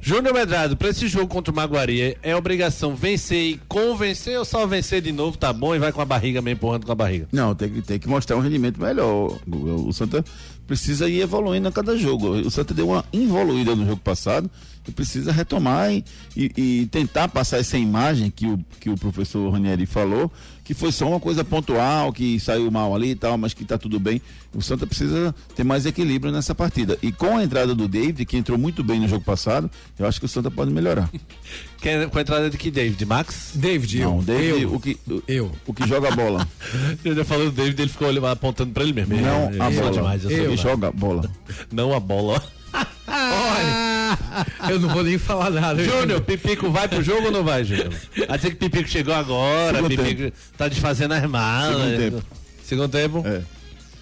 Júnior Medrado, pra esse jogo contra o Maguari, é obrigação vencer e convencer ou só vencer de novo, tá bom, e vai com a barriga meio empurrando com a barriga? Não, tem que, tem que mostrar um rendimento melhor. O, o Santa precisa ir evoluindo a cada jogo. O Santa deu uma involuída no jogo passado e precisa retomar e, e, e tentar passar essa imagem que o, que o professor Ranieri falou, que foi só uma coisa pontual, que saiu mal ali e tal, mas que tá tudo bem. O Santa precisa ter mais equilíbrio nessa partida. E com a entrada do David, que entrou muito bem no jogo passado, eu acho que o Santa pode melhorar. [LAUGHS] Quem, com a entrada de que David? Max? David, Não, eu. o David, eu. o que, o, Eu. o que joga a bola. [LAUGHS] Eu já falei do David, ele ficou apontando pra ele mesmo. Não a é bola. demais, eu joga a bola. Não a bola. [LAUGHS] Olha, [LAUGHS] eu não vou nem falar nada. Júnior, Pipico vai pro jogo ou não vai, Júnior? Vai dizer que Pipico chegou agora, Segundo Pipico tá desfazendo as malas. Segundo tempo. Segundo tempo? É.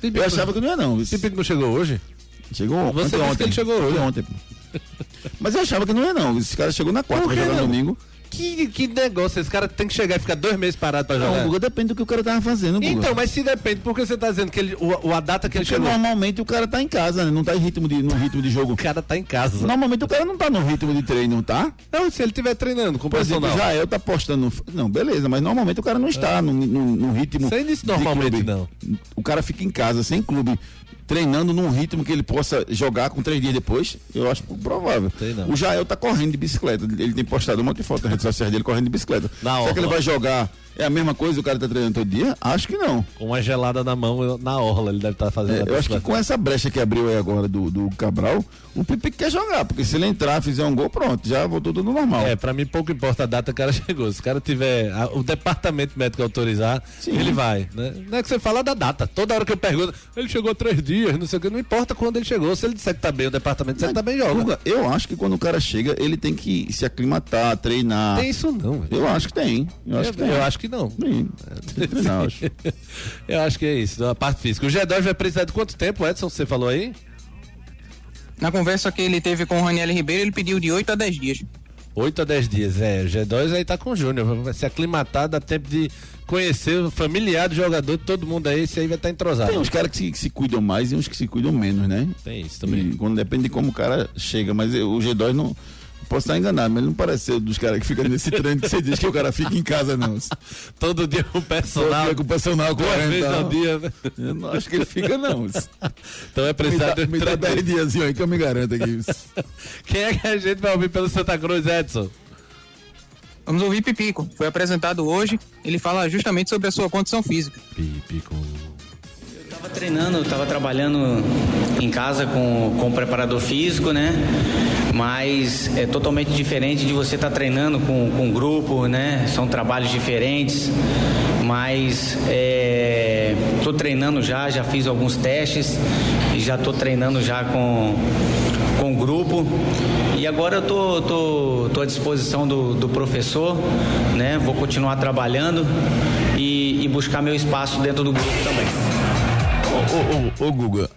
Pipico, Eu achava que não ia não. Pipico não chegou hoje? Chegou Você ontem. que ele chegou hoje. ontem. [LAUGHS] Mas eu achava que não ia não. Esse cara chegou na quarta, vai jogar no domingo. Que, que negócio, esse cara tem que chegar e ficar dois meses parado pra Não, jogar. Guga, depende do que o cara tava fazendo, Guga. Então, mas se depende, por que você tá dizendo que ele, o, a data que ele Porque chegou? normalmente o cara tá em casa, né? Não tá em ritmo de, no ritmo de jogo. O cara tá em casa. Normalmente o cara não tá no ritmo de treino, tá? Não, se ele estiver treinando com o Por exemplo, personal. já eu tá postando. Não, beleza, mas normalmente o cara não está no, no, no ritmo. Sem isso normalmente, clube. não. O cara fica em casa, sem clube, treinando num ritmo que ele possa jogar com três dias depois. Eu acho provável. O Jael tá correndo de bicicleta. Ele tem postado um monte de foto nas redes sociais dele correndo de bicicleta. Na Será orla. que ele vai jogar? É a mesma coisa o cara tá treinando todo dia? Acho que não. Com uma gelada na mão, na orla, ele deve estar fazendo. É, eu acho que com essa brecha que abriu aí agora do, do Cabral, o Pipi quer jogar, porque se ele entrar, fizer um gol, pronto, já voltou tudo normal. É, pra mim pouco importa a data que o cara [LAUGHS] chegou. Se o cara tiver a- o departamento médico autorizar, Sim. ele vai. Né? Não é que você fala da data. Toda hora que eu pergunto, ele chegou há três dias, não sei o que, não importa quando ele chegou. Se ele disser que tá bem, o departamento disser que tá bem, joga. Guga, eu acho que quando o cara chega, ele tem que se aclimatar, treinar. Tem isso não. velho. Eu acho que tem. Eu acho Eu, que tem. eu acho que não. Tem. Tem que treinar, eu acho. [LAUGHS] eu acho que é isso, da parte física. O G2 vai precisar de quanto tempo, Edson, você falou aí? Na conversa que ele teve com o Raniel Ribeiro, ele pediu de 8 a 10 dias. 8 a 10 dias, é. O G2 aí tá com o Júnior. Vai se aclimatar, dá tempo de conhecer o familiar do jogador, todo mundo aí, esse aí vai estar entrosado. Tem uns caras que se, que se cuidam mais e uns que se cuidam menos, né? Tem isso também. E quando depende de como o cara chega, mas eu- o G2 não. Posso estar enganado, mas ele não parece ser dos caras que ficam nesse treino que você diz que o cara fica em casa, não. Todo dia com o Todo personal. dia com o personal Duas correndo. vezes tal. ao dia, né? Eu não acho que ele fica, não. Então é Me precisar dá, me dá 10 dias aí que eu me garanto aqui. Quem é que a gente vai ouvir pelo Santa Cruz, Edson? Vamos ouvir Pipico. Foi apresentado hoje. Ele fala justamente sobre a sua condição física. Pipico. Tava treinando, tava trabalhando em casa com, com o preparador físico, né? Mas é totalmente diferente de você estar treinando com, com grupo, né? São trabalhos diferentes. Mas estou treinando já, já fiz alguns testes e já estou treinando já com, com o grupo. E agora eu tô, tô, tô à disposição do, do professor, né? Vou continuar trabalhando e, e buscar meu espaço dentro do grupo também. Ô, ô, ô, ô, Guga,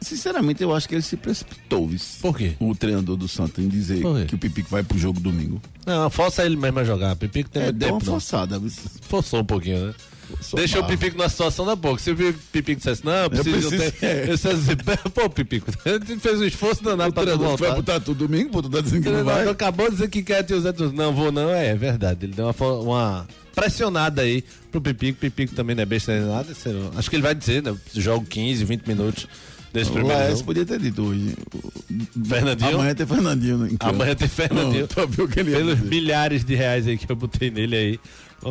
sinceramente eu acho que ele se precipitou, vice. Por quê? O treinador do Santos em dizer que o Pipico vai pro jogo domingo. Não, força ele mesmo a jogar. Pipico tem É, muito deu tempo, uma não. forçada, vice. Forçou um pouquinho, né? Forçou Deixou o. Pipico numa situação da boca. Se o Pipico dissesse, não, eu preciso, preciso, ter. é. Eu preciso [LAUGHS] dizer, pô, Pipico, [LAUGHS] ele fez um esforço danado pra treinador vai voltar. botar tudo domingo, pô, tu tá dizendo que não vai? acabou de dizer que quer te usar tudo. Não, vou não, é, verdade. Ele deu uma, uma pressionada aí pro Pipico. Pipico também não é besta nem nada. lá. Acho que ele vai dizer, né? Jogo 15, 20 minutos desse O primeiro Laércio podia ter dito hoje. Fernandinho? Amanhã tem Fernandinho. né. Amanhã tem Fernandinho. Não, o que ele Pelos milhares de reais aí que eu botei nele aí.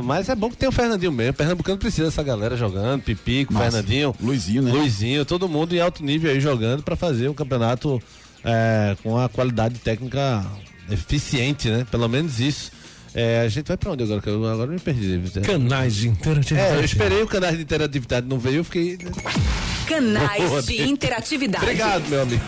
Mas é bom que tem o Fernandinho mesmo. Pernambucano precisa dessa galera jogando, Pipico, Massa. Fernandinho. Luizinho, né? Luizinho, todo mundo em alto nível aí jogando pra fazer um campeonato é, com a qualidade técnica eficiente, né? Pelo menos isso. É, a gente vai pra onde agora? Que eu agora me perdi. Canais de interatividade. É, eu esperei o canal de interatividade, não veio, eu fiquei. Canais de interatividade. Obrigado, meu amigo.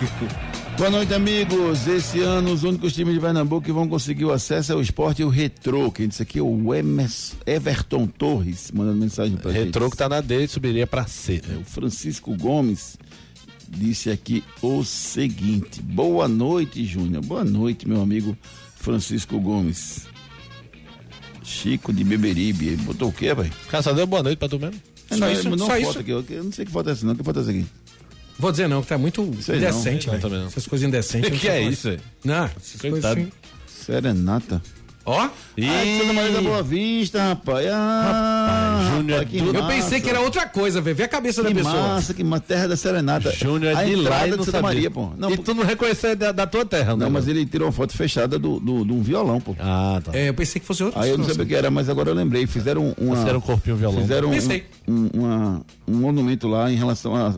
Boa noite, amigos. Esse ano, os únicos times de Pernambuco que vão conseguir o acesso é o esporte e o Retrô. Quem disse aqui é o Emerson, Everton Torres, mandando mensagem pra gente. Retrô que tá na D subiria pra C. É, o Francisco Gomes disse aqui o seguinte: Boa noite, Júnior. Boa noite, meu amigo Francisco Gomes. Chico de Beberibe. Ele botou o quê, velho? Caçador, boa noite pra tu mesmo. É, não, isso, mandou só isso. aqui. que Eu não sei que foto é essa, não. Que foto é essa aqui? Vou dizer não, que tá muito Sei indecente, não. velho. Não, também não. Essas coisas indecentes. Que não é isso? Não, essas coisas Coitado. assim. Serenata. Ó. Ah, de Santa Maria da Boa Vista, rapaz. Ah, Júnior é rapaz, que Eu massa. pensei que era outra coisa, velho. Vê a cabeça Que da pessoa. massa, que uma terra da Serenata. Júnior é de lá e não de Santa sabia. Maria, pô. Não, e tu não reconheceu da, da tua terra, né? não, mas ele tirou uma foto fechada do, do, de um violão, pô. Ah, tá. É, eu pensei que fosse outra Aí eu não sabia o que era, mas agora eu lembrei. Fizeram uma. Fizeram um corpinho violão. Fizeram um, um, uma- um monumento lá em relação a,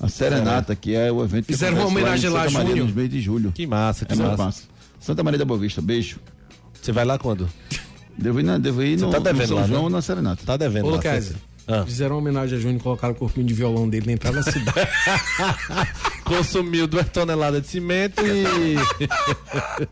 a Serenata, que é o evento que Fizeram uma homenagem em lá, Santa Maria, Júnior. nos meses de julho. Que massa, que É muito massa. massa. Santa Maria da Boa Vista, beijo. Você vai lá quando? Devo ir, na, devo ir Você no, tá no devendo São lá, João né? ou na Serenata. Tá devendo Ô, lá. Lucas, Ah. fizeram uma homenagem a Júnior e colocaram o corpinho de violão dele na entrada da cidade. [LAUGHS] Consumiu duas toneladas de cimento e. [LAUGHS]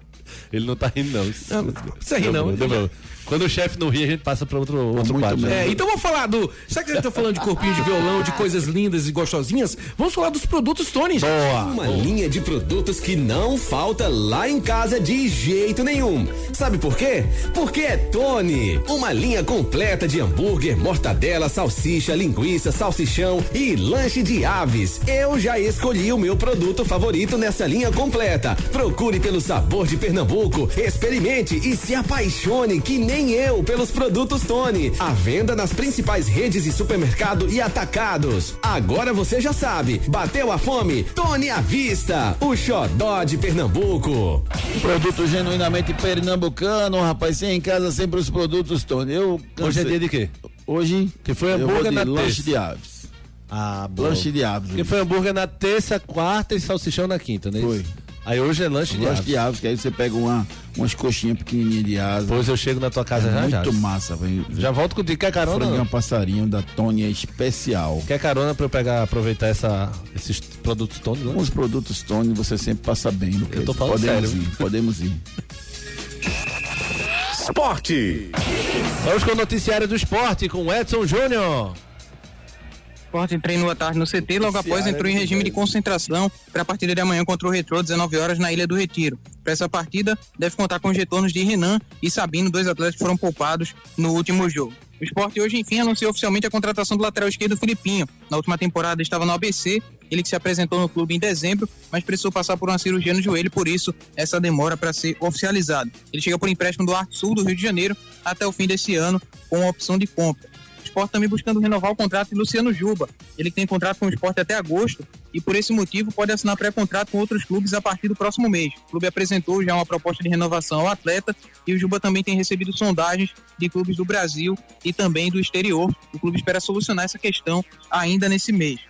Ele não tá rindo, não. Não, não precisa rir, não. Deu problema. Quando o chefe não ri, a gente passa pra outro, outro muito quadro. É, então vamos falar do. Será que a gente tá falando de corpinho de violão, de coisas lindas e gostosinhas? Vamos falar dos produtos Tony. gente. Uma linha de produtos que não falta lá em casa de jeito nenhum. Sabe por quê? Porque é Tony. Uma linha completa de hambúrguer, mortadela, salsicha, linguiça, salsichão e lanche de aves. Eu já escolhi o meu produto favorito nessa linha completa. Procure pelo sabor de Pernambuco, experimente e se apaixone que nem eu pelos produtos Tony. À venda nas principais redes de supermercado e atacados. Agora você já sabe. Bateu a fome? Tony à vista. O xodó de Pernambuco. Produto genuinamente pernambucano, rapaz. Sem em casa, sempre os produtos, Tony. Eu Hoje é dia de quê? Hoje Que foi hambúrguer de na lanche de aves. Ah, bom. Lanche de aves. Que foi hambúrguer na terça, quarta e salsichão na quinta, né? Foi. Aí hoje é lanche de Lanche aves. de aves, que aí você pega uma, umas coxinhas pequenininhas de asa. Depois eu chego na tua casa já, já. Muito massa, velho. Já volto contigo. Quer carona? Franguinho Não? passarinho da Tony é especial. Quer carona pra eu pegar, aproveitar essa, esses produtos Tony lá? Com os produtos Tony você sempre passa bem. Eu tô falando podemos sério. ir, podemos ir. Esporte. Vamos com o noticiário do esporte com Edson Júnior. Esporte treinou à tarde no CT, logo após entrou em regime de concentração para a partida de amanhã contra o Retrô, 19 horas, na Ilha do Retiro. Para essa partida, deve contar com os retornos de Renan e Sabino, dois atletas que foram poupados no último jogo. O esporte hoje, enfim, anunciou oficialmente a contratação do lateral esquerdo Filipinho. Na última temporada estava no ABC, ele que se apresentou no clube em dezembro, mas precisou passar por uma cirurgia no joelho, por isso essa demora para ser oficializado. Ele chega por empréstimo do Arte Sul do Rio de Janeiro até o fim desse ano, com a opção de compra. Esporte também buscando renovar o contrato de Luciano Juba. Ele tem contrato com o esporte até agosto e por esse motivo pode assinar pré-contrato com outros clubes a partir do próximo mês. O clube apresentou já uma proposta de renovação ao atleta e o Juba também tem recebido sondagens de clubes do Brasil e também do exterior. O clube espera solucionar essa questão ainda nesse mês.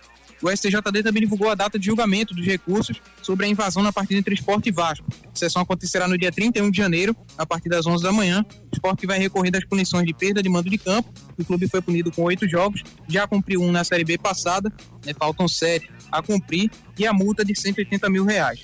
O STJD também divulgou a data de julgamento dos recursos sobre a invasão na partida entre Esporte e Vasco. A sessão acontecerá no dia 31 de janeiro, a partir das 11 da manhã. O Esporte vai recorrer das punições de perda de mando de campo. O clube foi punido com oito jogos, já cumpriu um na Série B passada, né, faltam sete a cumprir, e a multa de 180 mil reais.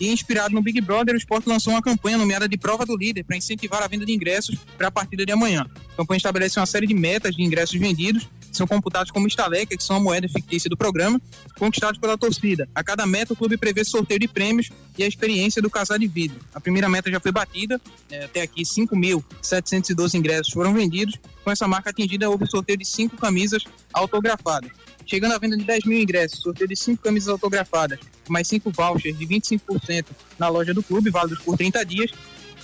E inspirado no Big Brother, o Sport lançou uma campanha nomeada de Prova do Líder para incentivar a venda de ingressos para a partida de amanhã. A campanha estabelece uma série de metas de ingressos vendidos, são computados como estaleca, que são a moeda fictícia do programa, conquistados pela torcida. A cada meta, o clube prevê sorteio de prêmios e a experiência do casar de vidro. A primeira meta já foi batida, né, até aqui 5.712 ingressos foram vendidos. Com essa marca atingida, houve sorteio de cinco camisas autografadas chegando à venda de 10 mil ingressos, sorteio de 5 camisas autografadas, mais 5 vouchers de 25% na loja do clube, válidos por 30 dias,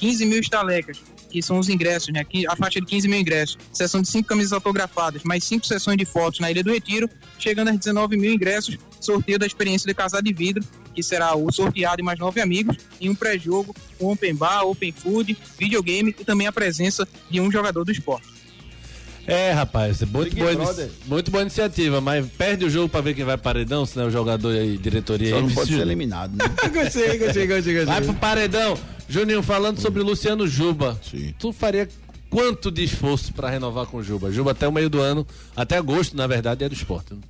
15 mil estalecas, que são os ingressos, né? A faixa de 15 mil ingressos, sessão de 5 camisas autografadas, mais 5 sessões de fotos na Ilha do Retiro, chegando a 19 mil ingressos, sorteio da experiência de casar de vidro, que será o sorteado e mais nove amigos, e um pré-jogo com open bar, open food, videogame e também a presença de um jogador do esporte. É, rapaz, muito boa, inici- muito boa iniciativa, mas perde o jogo pra ver quem vai paredão, senão o jogador e diretoria Só aí não pode ser eliminado, né? [LAUGHS] Gostei, gostei, gostei, Vai gostei. pro paredão. Juninho, falando sobre o Luciano Juba. Sim. Tu faria quanto de esforço pra renovar com o Juba? Juba até o meio do ano, até agosto, na verdade, é do esporte. né?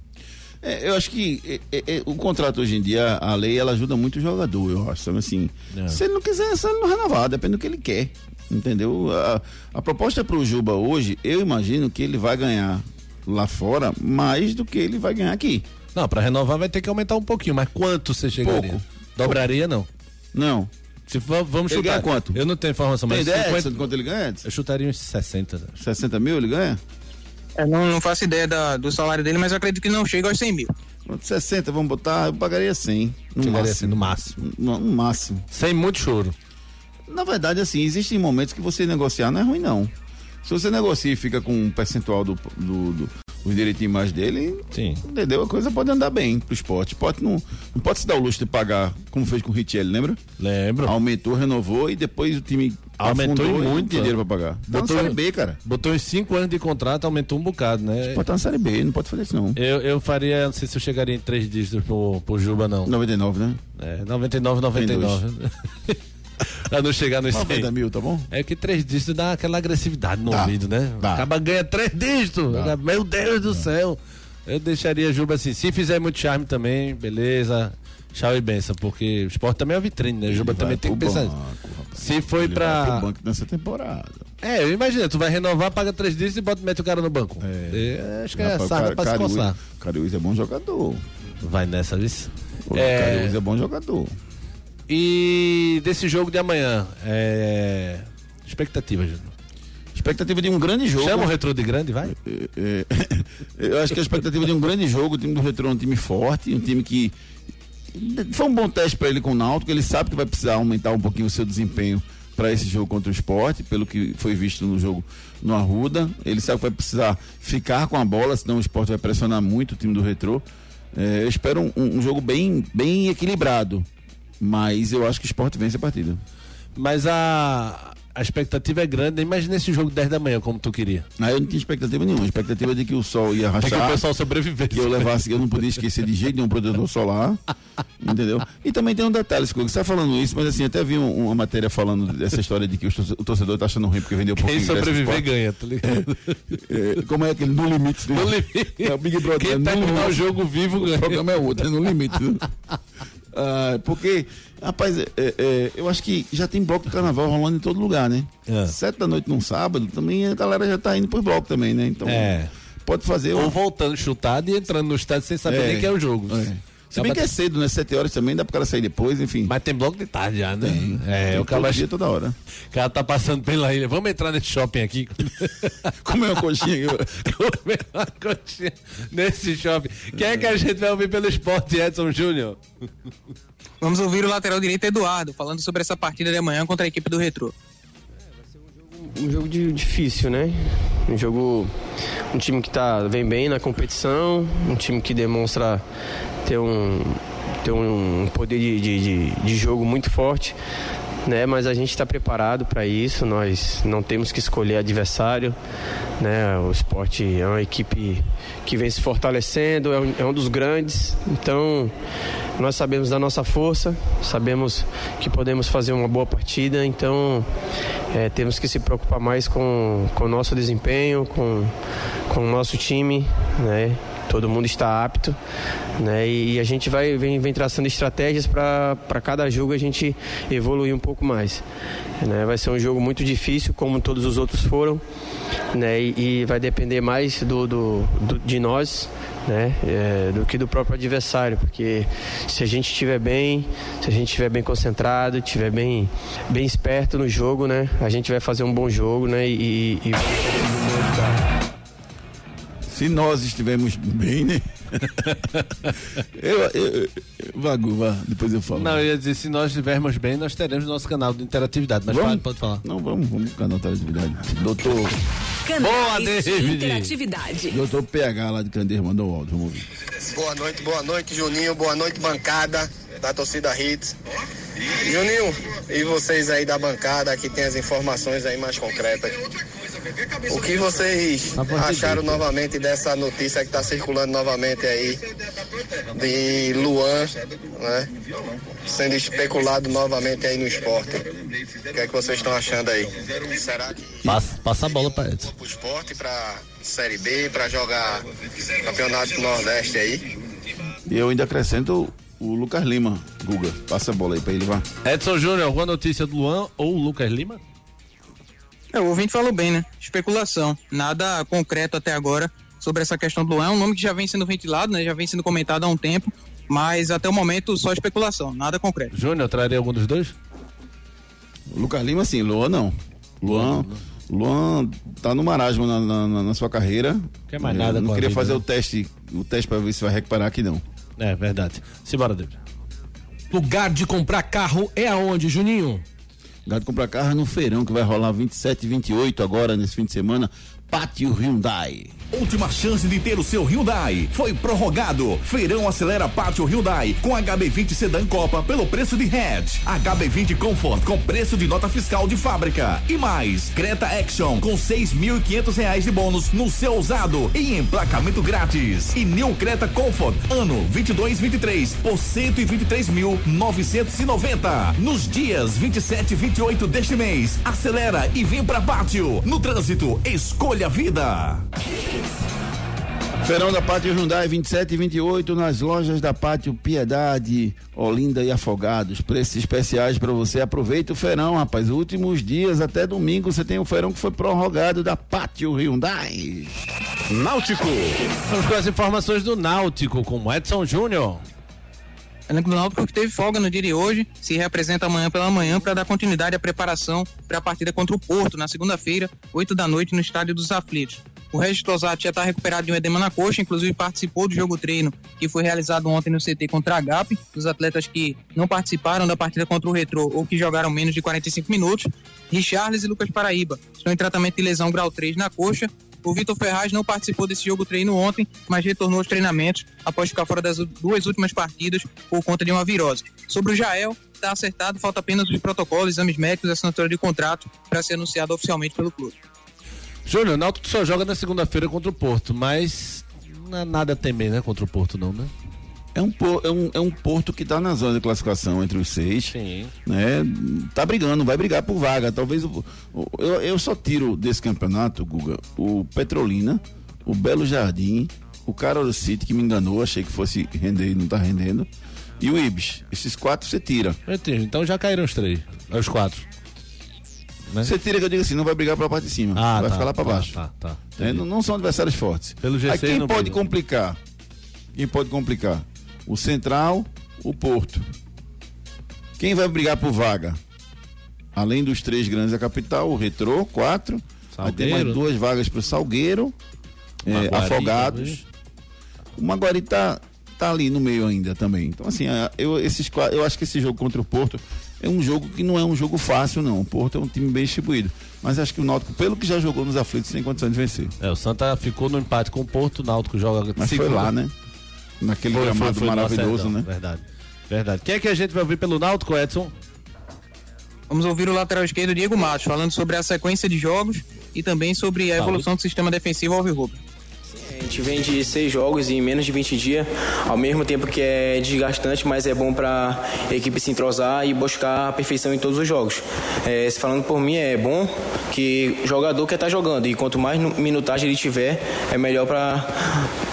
É, eu acho que é, é, é, o contrato hoje em dia, a lei, ela ajuda muito o jogador, eu acho. Assim, É. se ele não quiser, só ele não renovar, depende do que ele quer. Entendeu? A, a proposta pro Juba hoje, eu imagino que ele vai ganhar lá fora mais do que ele vai ganhar aqui. Não, pra renovar vai ter que aumentar um pouquinho, mas quanto você chegaria? Pouco. Dobraria, não. Não. Se for, vamos Ele chutar. ganha quanto? Eu não tenho informação, Tem mas ideia 50 Edson, de quanto ele ganha? Edson? eu chutaria uns 60. né? 60 mil ele ganha? É, não, não faço ideia da- do salário dele, mas eu acredito que não chega aos 100 mil. Pronto, 60, vamos botar, eu pagaria 100. No Chegaria máximo. assim, no máximo. No, no máximo. Sem muito choro. Na verdade, assim, existem momentos que você negociar não é ruim, não. Se você negocia e fica com um percentual do, do, do os direitos de imagem dele, Sim. entendeu? A coisa pode andar bem pro esporte. Esporte não, não pode se dar o luxo de pagar, como fez com o Richelli, lembra? Lembro. Aumentou, renovou e depois o time Aumentou não muito. tinha dinheiro pra pagar. Tá Botou- na Série B, cara. Botou uns 5 anos de contrato, aumentou um bocado, né? Pode estar na Série B, não pode fazer isso não. Eu, eu faria, não sei se eu chegaria em três dígitos pro, pro Juba, não. 99, né? É, 99, 99. [LAUGHS] [LAUGHS] pra não chegar 100. 90 mil, tá bom? É que três dígitos dá aquela agressividade no Dá, ouvido, né? dá. Acaba ganha três dígitos. Dá. Meu Deus do céu. Eu deixaria Juba assim. Se fizer muito charme também, beleza. Tchau e benção, porque o esporte também é uma vitrine, né? Juba Ele também vai tem que pensar. banco, rapaz. Se foi Ele vai pra. pro banco nessa temporada. É, eu imagino, tu vai renovar, paga três dígitos e bota, mete o cara no banco. É, acho que é Rapaz, o pra se Cariús- coçar. Cariús é bom jogador. Vai nessa, vice. O É. Cariús é bom jogador. E desse jogo de amanhã, é... expectativa, Júnior. Expectativa de um grande jogo. Chama o retrô de grande, vai? É, eu acho que a expectativa de um grande jogo, o time do Retro é um time forte, um time que foi um bom teste para ele com o Náutico, ele sabe que vai precisar aumentar um pouquinho o seu desempenho para esse jogo contra o esporte, pelo que foi visto no jogo no Arruda. Ele sabe que vai precisar ficar com a bola, senão o esporte vai pressionar muito o time do Retro. É, eu espero um, um jogo bem, bem equilibrado, mas eu acho que o esporte vence a partida. Mas a, a expectativa é grande. Imagina esse jogo 10 da manhã, como tu queria. Aí eu não tinha expectativa nenhuma, a expectativa de que o sol ia É que o rachar. pessoal sobrevivesse. que eu levasse, eu não podia esquecer de jeito nenhum protetor solar, [LAUGHS] entendeu? E também tem um detalhe, você tá falando isso, mas assim, até vi um- uma matéria falando dessa história de que o torce- o torcedor tá achando ruim porque vendeu pouco Quem sobreviver ganha, tá ligado? É, como é aquele no limite? né? No limite. É o Big Brother. Quem é terminar limite. o jogo vivo ganha. O programa é outro, é no limite. [LAUGHS] Ah, porque, rapaz, é, é, eu acho que já tem bloco de carnaval rolando em todo lugar, né? É. Sete da noite num sábado, também a galera já tá indo pro bloco também, né? Então, É. pode fazer. Ou um- voltando chutado e entrando no estádio sem saber É. nem que é o jogo. É. Se bem que é cedo, né? Sete horas também, dá pro cara sair depois, enfim. Mas tem bloco de tarde já, né? É, Tem o cara, vai- dia, toda hora. o cara tá passando pela ilha. Vamos entrar nesse shopping aqui. [LAUGHS] Comer uma coxinha. [LAUGHS] Comer uma coxinha nesse shopping. Quem é que a gente vai ouvir pelo esporte, Edson Júnior? Vamos ouvir o lateral direito Eduardo falando sobre essa partida de amanhã contra a equipe do Retrô. Um jogo de- difícil, né? Um jogo. Um time que tá, vem bem na competição, um time que demonstra ter um, ter um poder de, de, de- de jogo muito forte. Né, mas a gente está preparado para isso, nós não temos que escolher adversário. Né, o esporte é uma equipe que vem se fortalecendo, é um, é um dos grandes, então nós sabemos da nossa força, sabemos que podemos fazer uma boa partida, então é, temos que se preocupar mais com, com o nosso desempenho, com, com o nosso time, né? Todo mundo está apto, né? E, a gente vai vem, vem traçando estratégias para cada jogo a gente evoluir um pouco mais. Né? Vai ser um jogo muito difícil, como todos os outros foram, né? E, e vai depender mais do, do, do- de nós, né? É, do que do próprio adversário, porque se a gente estiver bem, se a gente estiver bem concentrado, estiver bem, bem esperto no jogo, né? A gente vai fazer um bom jogo, né? E, e vamos Se nós estivermos bem, né? [LAUGHS] eu, eu, eu, Vagu, vá, depois eu falo. Não, eu ia dizer, se nós estivermos bem, nós teremos nosso canal de interatividade. Mas Vamos? fala, pode falar. Não, vamos, vamos pro canal da atividade. Doutor, Canais de interatividade. doutor PH lá de Candeiro mandou o áudio, vamos ouvir. Boa noite, boa noite, Juninho. Boa noite, bancada da torcida Hits. Juninho, e vocês aí da bancada que tem as informações aí mais concretas. O que vocês acharam novamente dessa notícia que está circulando novamente aí de Luan, né? Sendo especulado novamente aí no esporte. O que é que vocês estão achando aí? Será que Passa, passa a bola pra Edson. pro esporte, pra Série B, pra jogar Campeonato do Nordeste aí? E eu ainda acrescento o Lucas Lima, Guga. Passa a bola aí pra ele, vá. Edson Júnior, alguma notícia do Luan ou Lucas Lima? É, o ouvinte falou bem, né? Especulação. Nada concreto até agora sobre essa questão do Luan. É um nome que já vem sendo ventilado, né? Já vem sendo comentado há um tempo. Mas até o momento só especulação, nada concreto. Júnior, traria algum dos dois? Lucas Lima, sim, Luan não. Luan, Luan tá no marasmo na, na- na- sua carreira. Quer mais nada Não com a queria vida, fazer né? o teste, o teste pra ver se vai recuperar aqui não. É verdade. Simbora, David. Lugar de comprar carro é aonde, Juninho? Lugar de comprar carro no feirão que vai rolar 27 e 28 agora nesse fim de semana. Pátio Hyundai. Última chance de ter o seu Hyundai. Foi prorrogado. Feirão acelera Pátio Hyundai com HB20 Sedan Copa pelo preço de hatch. HB20 Comfort com preço de nota fiscal de fábrica. E mais, Creta Action com e quinhentos reais de bônus no seu usado e emplacamento grátis. E New Creta Comfort ano 22 23 por 123 mil 990 nos dias 27 e 28 deste mês. Acelera e vem pra Pátio. No trânsito, escolha a vida. Feirão da Pátio Hyundai 27 e 28 nas lojas da Pátio Piedade, Olinda e Afogados. Preços especiais para você. Aproveita o feirão, rapaz. Últimos dias até domingo você tem o feirão que foi prorrogado da Pátio Hyundai. Náutico. Vamos com as informações do Náutico com o Edson Júnior. Elenco do Náutico que teve folga no dia de hoje, se representa amanhã pela manhã para dar continuidade à preparação para a partida contra o Porto, na segunda-feira, 8 da noite, no Estádio dos Aflitos. O Regis Tosati já está recuperado de um edema na coxa, inclusive participou do jogo treino que foi realizado ontem no CT contra a GAP. Os atletas que não participaram da partida contra o Retrô ou que jogaram menos de 45 minutos, Richarles e Lucas Paraíba, estão em tratamento de lesão grau 3 na coxa. O Vitor Ferraz não participou desse jogo treino ontem, mas retornou aos treinamentos após ficar fora das duas últimas partidas por conta de uma virose. Sobre o Jael, está acertado, falta apenas os protocolos, exames médicos e assinatura de contrato para ser anunciado oficialmente pelo clube. Júnior, o Náutico só joga na segunda-feira contra o Porto, mas não nada a temer, né, contra o Porto não, né? É um, é, um, é um Porto que está na zona de classificação entre os seis. Sim. Né? Tá brigando, vai brigar por vaga. Talvez. O, o, eu, eu só tiro desse campeonato, Guga, o Petrolina, o Belo Jardim, o Carol City, que me enganou, achei que fosse render e não tá rendendo. E o Ibis. Esses quatro você tira. Então já caíram os três. Os quatro. Né? Você tira que eu digo assim, não vai brigar pela parte de cima. Ah, vai tá, ficar lá para tá, baixo. Tá, tá, é, não, não, são adversários fortes. Pelo G6 Aí quem pode briga. complicar? Quem pode complicar? O Central, o Porto. Quem vai brigar por vaga? Além dos três grandes da capital, o Retrô, quatro. Aí tem mais duas vagas para o Salgueiro, é, Afogados. O Maguari tá, tá ali no meio ainda também. Então, assim, eu, esses, eu acho que esse jogo contra o Porto é um jogo que não é um jogo fácil, não. O Porto é um time bem distribuído. Mas acho que o Náutico, pelo que já jogou nos aflitos, tem condições de vencer. É, o Santa ficou no empate com o Porto, o Náutico joga. Mas segunda. foi lá, né? Naquele foi, gramado foi, foi maravilhoso, né? Verdade. Verdade. Quem é que a gente vai ouvir pelo Náutico, Edson? Vamos ouvir o lateral esquerdo Diego Matos, falando sobre a sequência de jogos e também sobre a evolução do sistema defensivo alvirrubro. A gente vem de seis jogos em menos de 20 dias, ao mesmo tempo que é desgastante, mas é bom para a equipe se entrosar e buscar a perfeição em todos os jogos. É, se falando por mim, é bom que o jogador quer estar tá jogando e quanto mais minutagem ele tiver, é melhor para.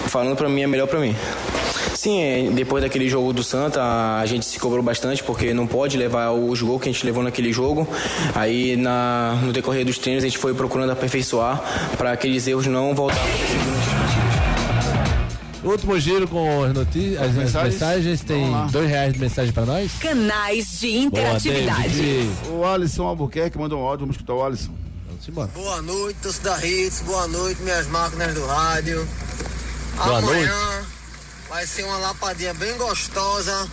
Falando para mim, é melhor para mim. Sim, depois daquele jogo do Santa, a gente se cobrou bastante porque não pode levar os gols que a gente levou naquele jogo. Aí na, no decorrer dos treinos a gente foi procurando aperfeiçoar para aqueles erros não voltarem. Último giro com as notícias, as mensagens, mensagens tem dois reais de mensagem para nós. Canais de interatividade. Boa, o Alisson Albuquerque mandou um áudio, vamos escutar o Alisson. Vamos embora. Boa noite, torcida Hits, boa noite, minhas máquinas do rádio. Boa Amanhã noite. Vai ser uma lapadinha bem gostosa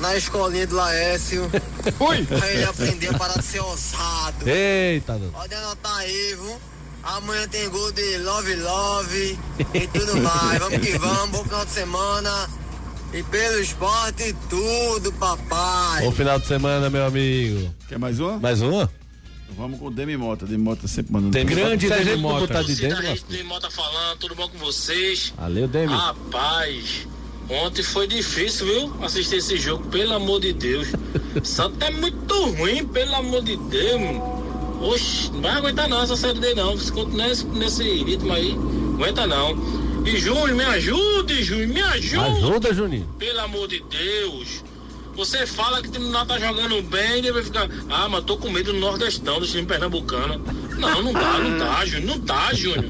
na escolinha do Laércio. [LAUGHS] Ui! Pra ele aprender a parar de ser ousado. Eita, Pode anotar aí, viu? Amanhã tem gol de Love Love e tudo mais. Vamos que vamos, bom final de semana. E pelo esporte, tudo, papai. Bom final de semana, meu amigo. Quer mais uma? Mais uma? Vamos com o Demi Mota. Demi Mota sempre mandando. Demi grande Demi gente Mota. botar de dentro, Cida lascou. Demi Mota falando, tudo bom com vocês? Valeu, Demi. Rapaz, ontem foi difícil, viu? Assistir esse jogo, pelo amor de Deus. [LAUGHS] Santa é muito ruim, pelo amor de Deus. mano. Oxe, não vai aguentar não essa série D não. Se continuar nesse, nesse ritmo aí, aguenta não. E Júnior, me ajude, Júnior, me ajude. Ajuda, Juninho. Pelo amor de Deus. Você fala que o time não tá jogando bem e vai ficar. Ah, mas tô com medo do Nordestão, do time pernambucano. Não, não dá, não dá, Júnior. Não dá, Júnior.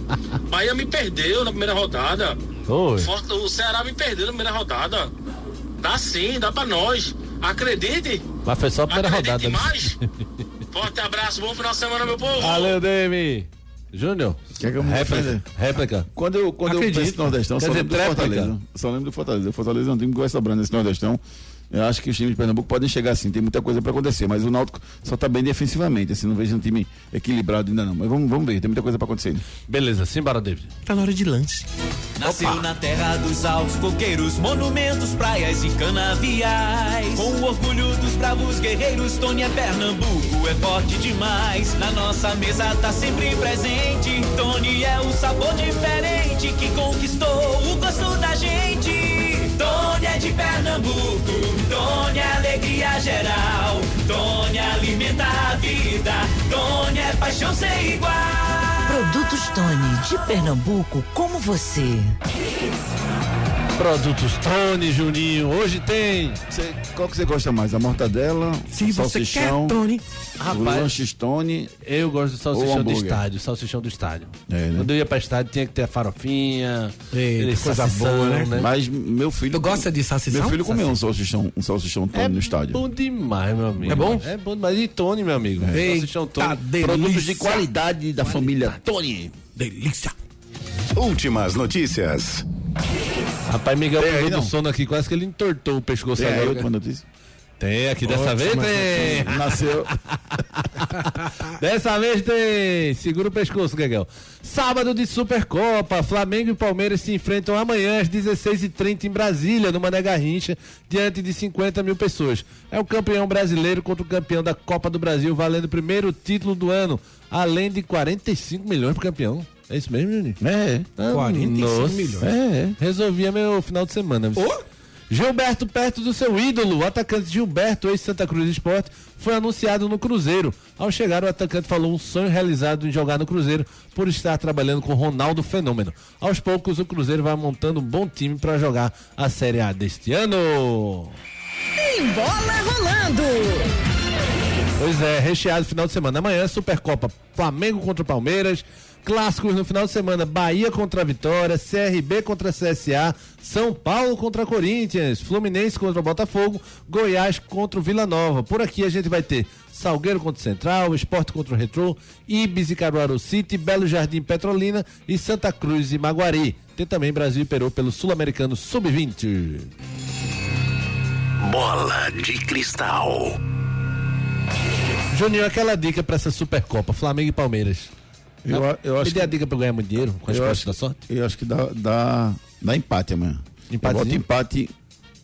Bahia me perdeu na primeira rodada. Oi. Forte- O Ceará me perdeu na primeira rodada. Dá sim, dá pra nós. Acredite. Mas foi só a primeira rodada. Acredite mais. [LAUGHS] Forte abraço, bom final de semana, meu povo. Valeu, Demi. Júnior, Quer que réplica. réplica. Quando eu, quando eu penso no Nordestão, eu Quer só dizer, lembro do. Fortaleza. Eu só lembro do Fortaleza. O Fortaleza é um time que vai sobrando nesse Nordestão. Eu acho que os times de Pernambuco podem chegar assim, tem muita coisa para acontecer, mas o Náutico só tá bem defensivamente, assim, não vejo um time equilibrado ainda não. Mas vamos, vamos ver, tem muita coisa para acontecer. ainda. Beleza, simbora, David. Tá na hora de lanche. Nasceu na terra dos altos coqueiros, monumentos, praias e canaviais. Com o orgulho dos bravos guerreiros, Tony é Pernambuco, é forte demais. Na nossa mesa tá sempre presente. Tony é o sabor diferente que conquistou o gosto da gente. Pernambuco, é alegria geral. Tony alimenta a vida, Tony é paixão sem igual. Produtos Tony de Pernambuco, como você. Produtos Tony, Juninho. Hoje tem. Você- qual que você gosta mais? A mortadela, Se o você salsichão, quer, Tony. o Rapaz, lanche Stone? eu gosto do salsichão do estádio. Salsichão do estádio. É, né? Quando eu ia pra estádio tinha que ter a farofinha. Eita, coisa salsichão, boa, né? Mas meu filho. Tu gosta de salsichão? Meu filho comeu um salsichão, um salsichão Tony É no estádio. bom demais, meu amigo. É bom? É bom demais. E Tony, meu amigo. Eita, Salsichão Tony. delícia. Produtos de qualidade da família Tony. Delícia. Últimas notícias. Rapaz, Miguel Tem aí, pegou do sono aqui, quase que ele entortou o pescoço Tem aí agora. última notícia? Tem aqui, dessa vez tem. [LAUGHS] Nasceu. [LAUGHS] Dessa vez tem. Segura o pescoço, Gueguel. Sábado de Supercopa. Flamengo e Palmeiras se enfrentam amanhã às 16h30 em Brasília, no Mané Garrincha, diante de 50 mil pessoas. É o campeão brasileiro contra o campeão da Copa do Brasil, valendo o primeiro título do ano, além de 45 milhões pro campeão. É isso mesmo, Juninho? É. Ah, 45 nossa. milhões. É, resolvia meu final de semana. Gilberto perto do seu ídolo, o atacante Gilberto, ex-Santa Cruz Esporte, foi anunciado no Cruzeiro. Ao chegar, o atacante falou um sonho realizado em jogar no Cruzeiro por estar trabalhando com Ronaldo Fenômeno. Aos poucos, o Cruzeiro vai montando um bom time para jogar a Série A deste ano. Tem bola rolando. Pois é, recheado final de semana. Amanhã, Supercopa, Flamengo contra o Palmeiras. Clássicos no final de semana, Bahia contra a Vitória, CRB contra CSA, São Paulo contra Corinthians, Fluminense contra Botafogo, Goiás contra o Vila Nova. Por aqui a gente vai ter Salgueiro contra o Central, Esporte contra o Retrô, Ibis e Caruaru City, Belo Jardim Petrolina e Santa Cruz e Maguari. Tem também Brasil e Peru pelo Sul-Americano Sub-20. Bola de cristal. Juninho, aquela dica para essa Supercopa, Flamengo e Palmeiras. Eu, a- eu Me acho dê a dica pra ganhar muito dinheiro com as acho, da sorte. eu acho que dá, dá, dá empate amanhã. Empatezinho? Eu boto empate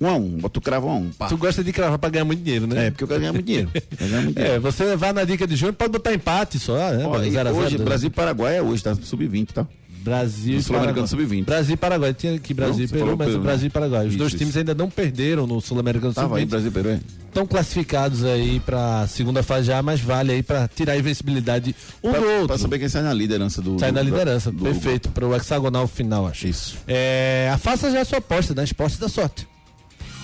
um a um. Boto cravo a um. Pá. Tu gosta de cravar pra ganhar muito dinheiro, né? É, porque eu quero ganhar muito dinheiro. [LAUGHS] Ganhar muito É, dinheiro. você vai na dica de Júnior, pode botar empate só, né? Ó, Zero a zero, hoje, né? Brasil e Paraguai é hoje, tá? Sub-20, tá? Brasil e Sul-Americano Paraguai. Sub-20. Brasil e Paraguai. Tinha aqui Brasil e Peru, mas Peru, o né? Brasil e Paraguai. Os Isso, dois isso. times ainda não perderam no Sul-Americano Tava aí, Sub-20. Brasil e Peru, é? Estão classificados aí pra segunda fase já, mas vale aí pra tirar a invencibilidade um Pra, do outro. pra saber quem sai na liderança do. Sai do- na liderança, do- perfeito, pro hexagonal final, acho. Isso. É, faça já a sua aposta na Esporte da Sorte.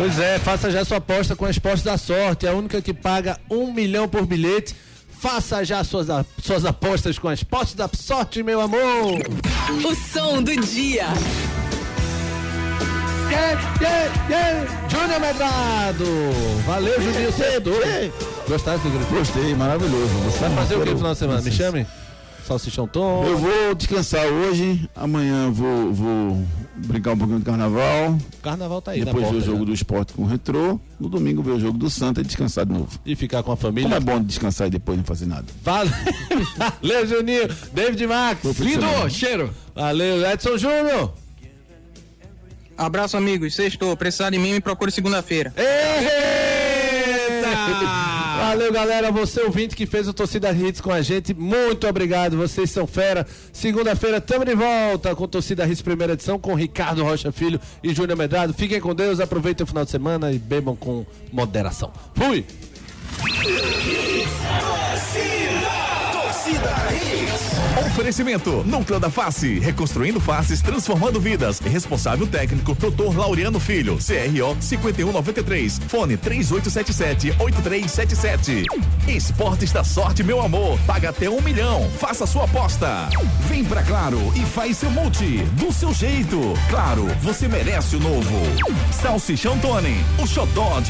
Pois é, faça já sua aposta com a Esporte da Sorte, a única que paga um milhão por bilhete. Faça já suas, suas apostas com a Esporte da Sorte, meu amor. O som do dia. Yeah, yeah, yeah. Júnior Medrado. Valeu, Juninho Cedo. Gostaste do grito? Gostei, maravilhoso. Você Vai fazer o que no final de semana? Me chame? Salsichão Tom. Eu vou descansar hoje, amanhã vou, vou brincar um pouquinho de carnaval. Carnaval tá aí Depois ver o jogo já. do esporte com o retrô. No domingo ver o jogo do Santa e descansar de novo. E ficar com a família. Como é bom descansar e depois não fazer nada. Valeu, [LAUGHS] Valeu Juninho. David Max. Lindo, cheiro. Valeu, Edson Júnior. Abraço, amigos. Sextou. Precisar de mim, me procure segunda-feira. Eita! [LAUGHS] Valeu, galera. Você ouvinte que fez o Torcida Hits com a gente, muito obrigado. Vocês são fera. Segunda-feira estamos de volta com Torcida Hits primeira edição com Ricardo Rocha Filho e Júnior Medrado. Fiquem com Deus, aproveitem o final de semana e bebam com moderação. Fui! Oferecimento: Núcleo da Face, reconstruindo faces, transformando vidas. Responsável técnico: Dr. Laureano Filho, CRO 5193. Fone 3877-8377. Esportes da Sorte, meu amor. Paga até um milhão. Faça sua aposta. Vem pra Claro e faz seu multi. Do seu jeito. Claro, você merece o novo. Salsichão Tony, o xodó de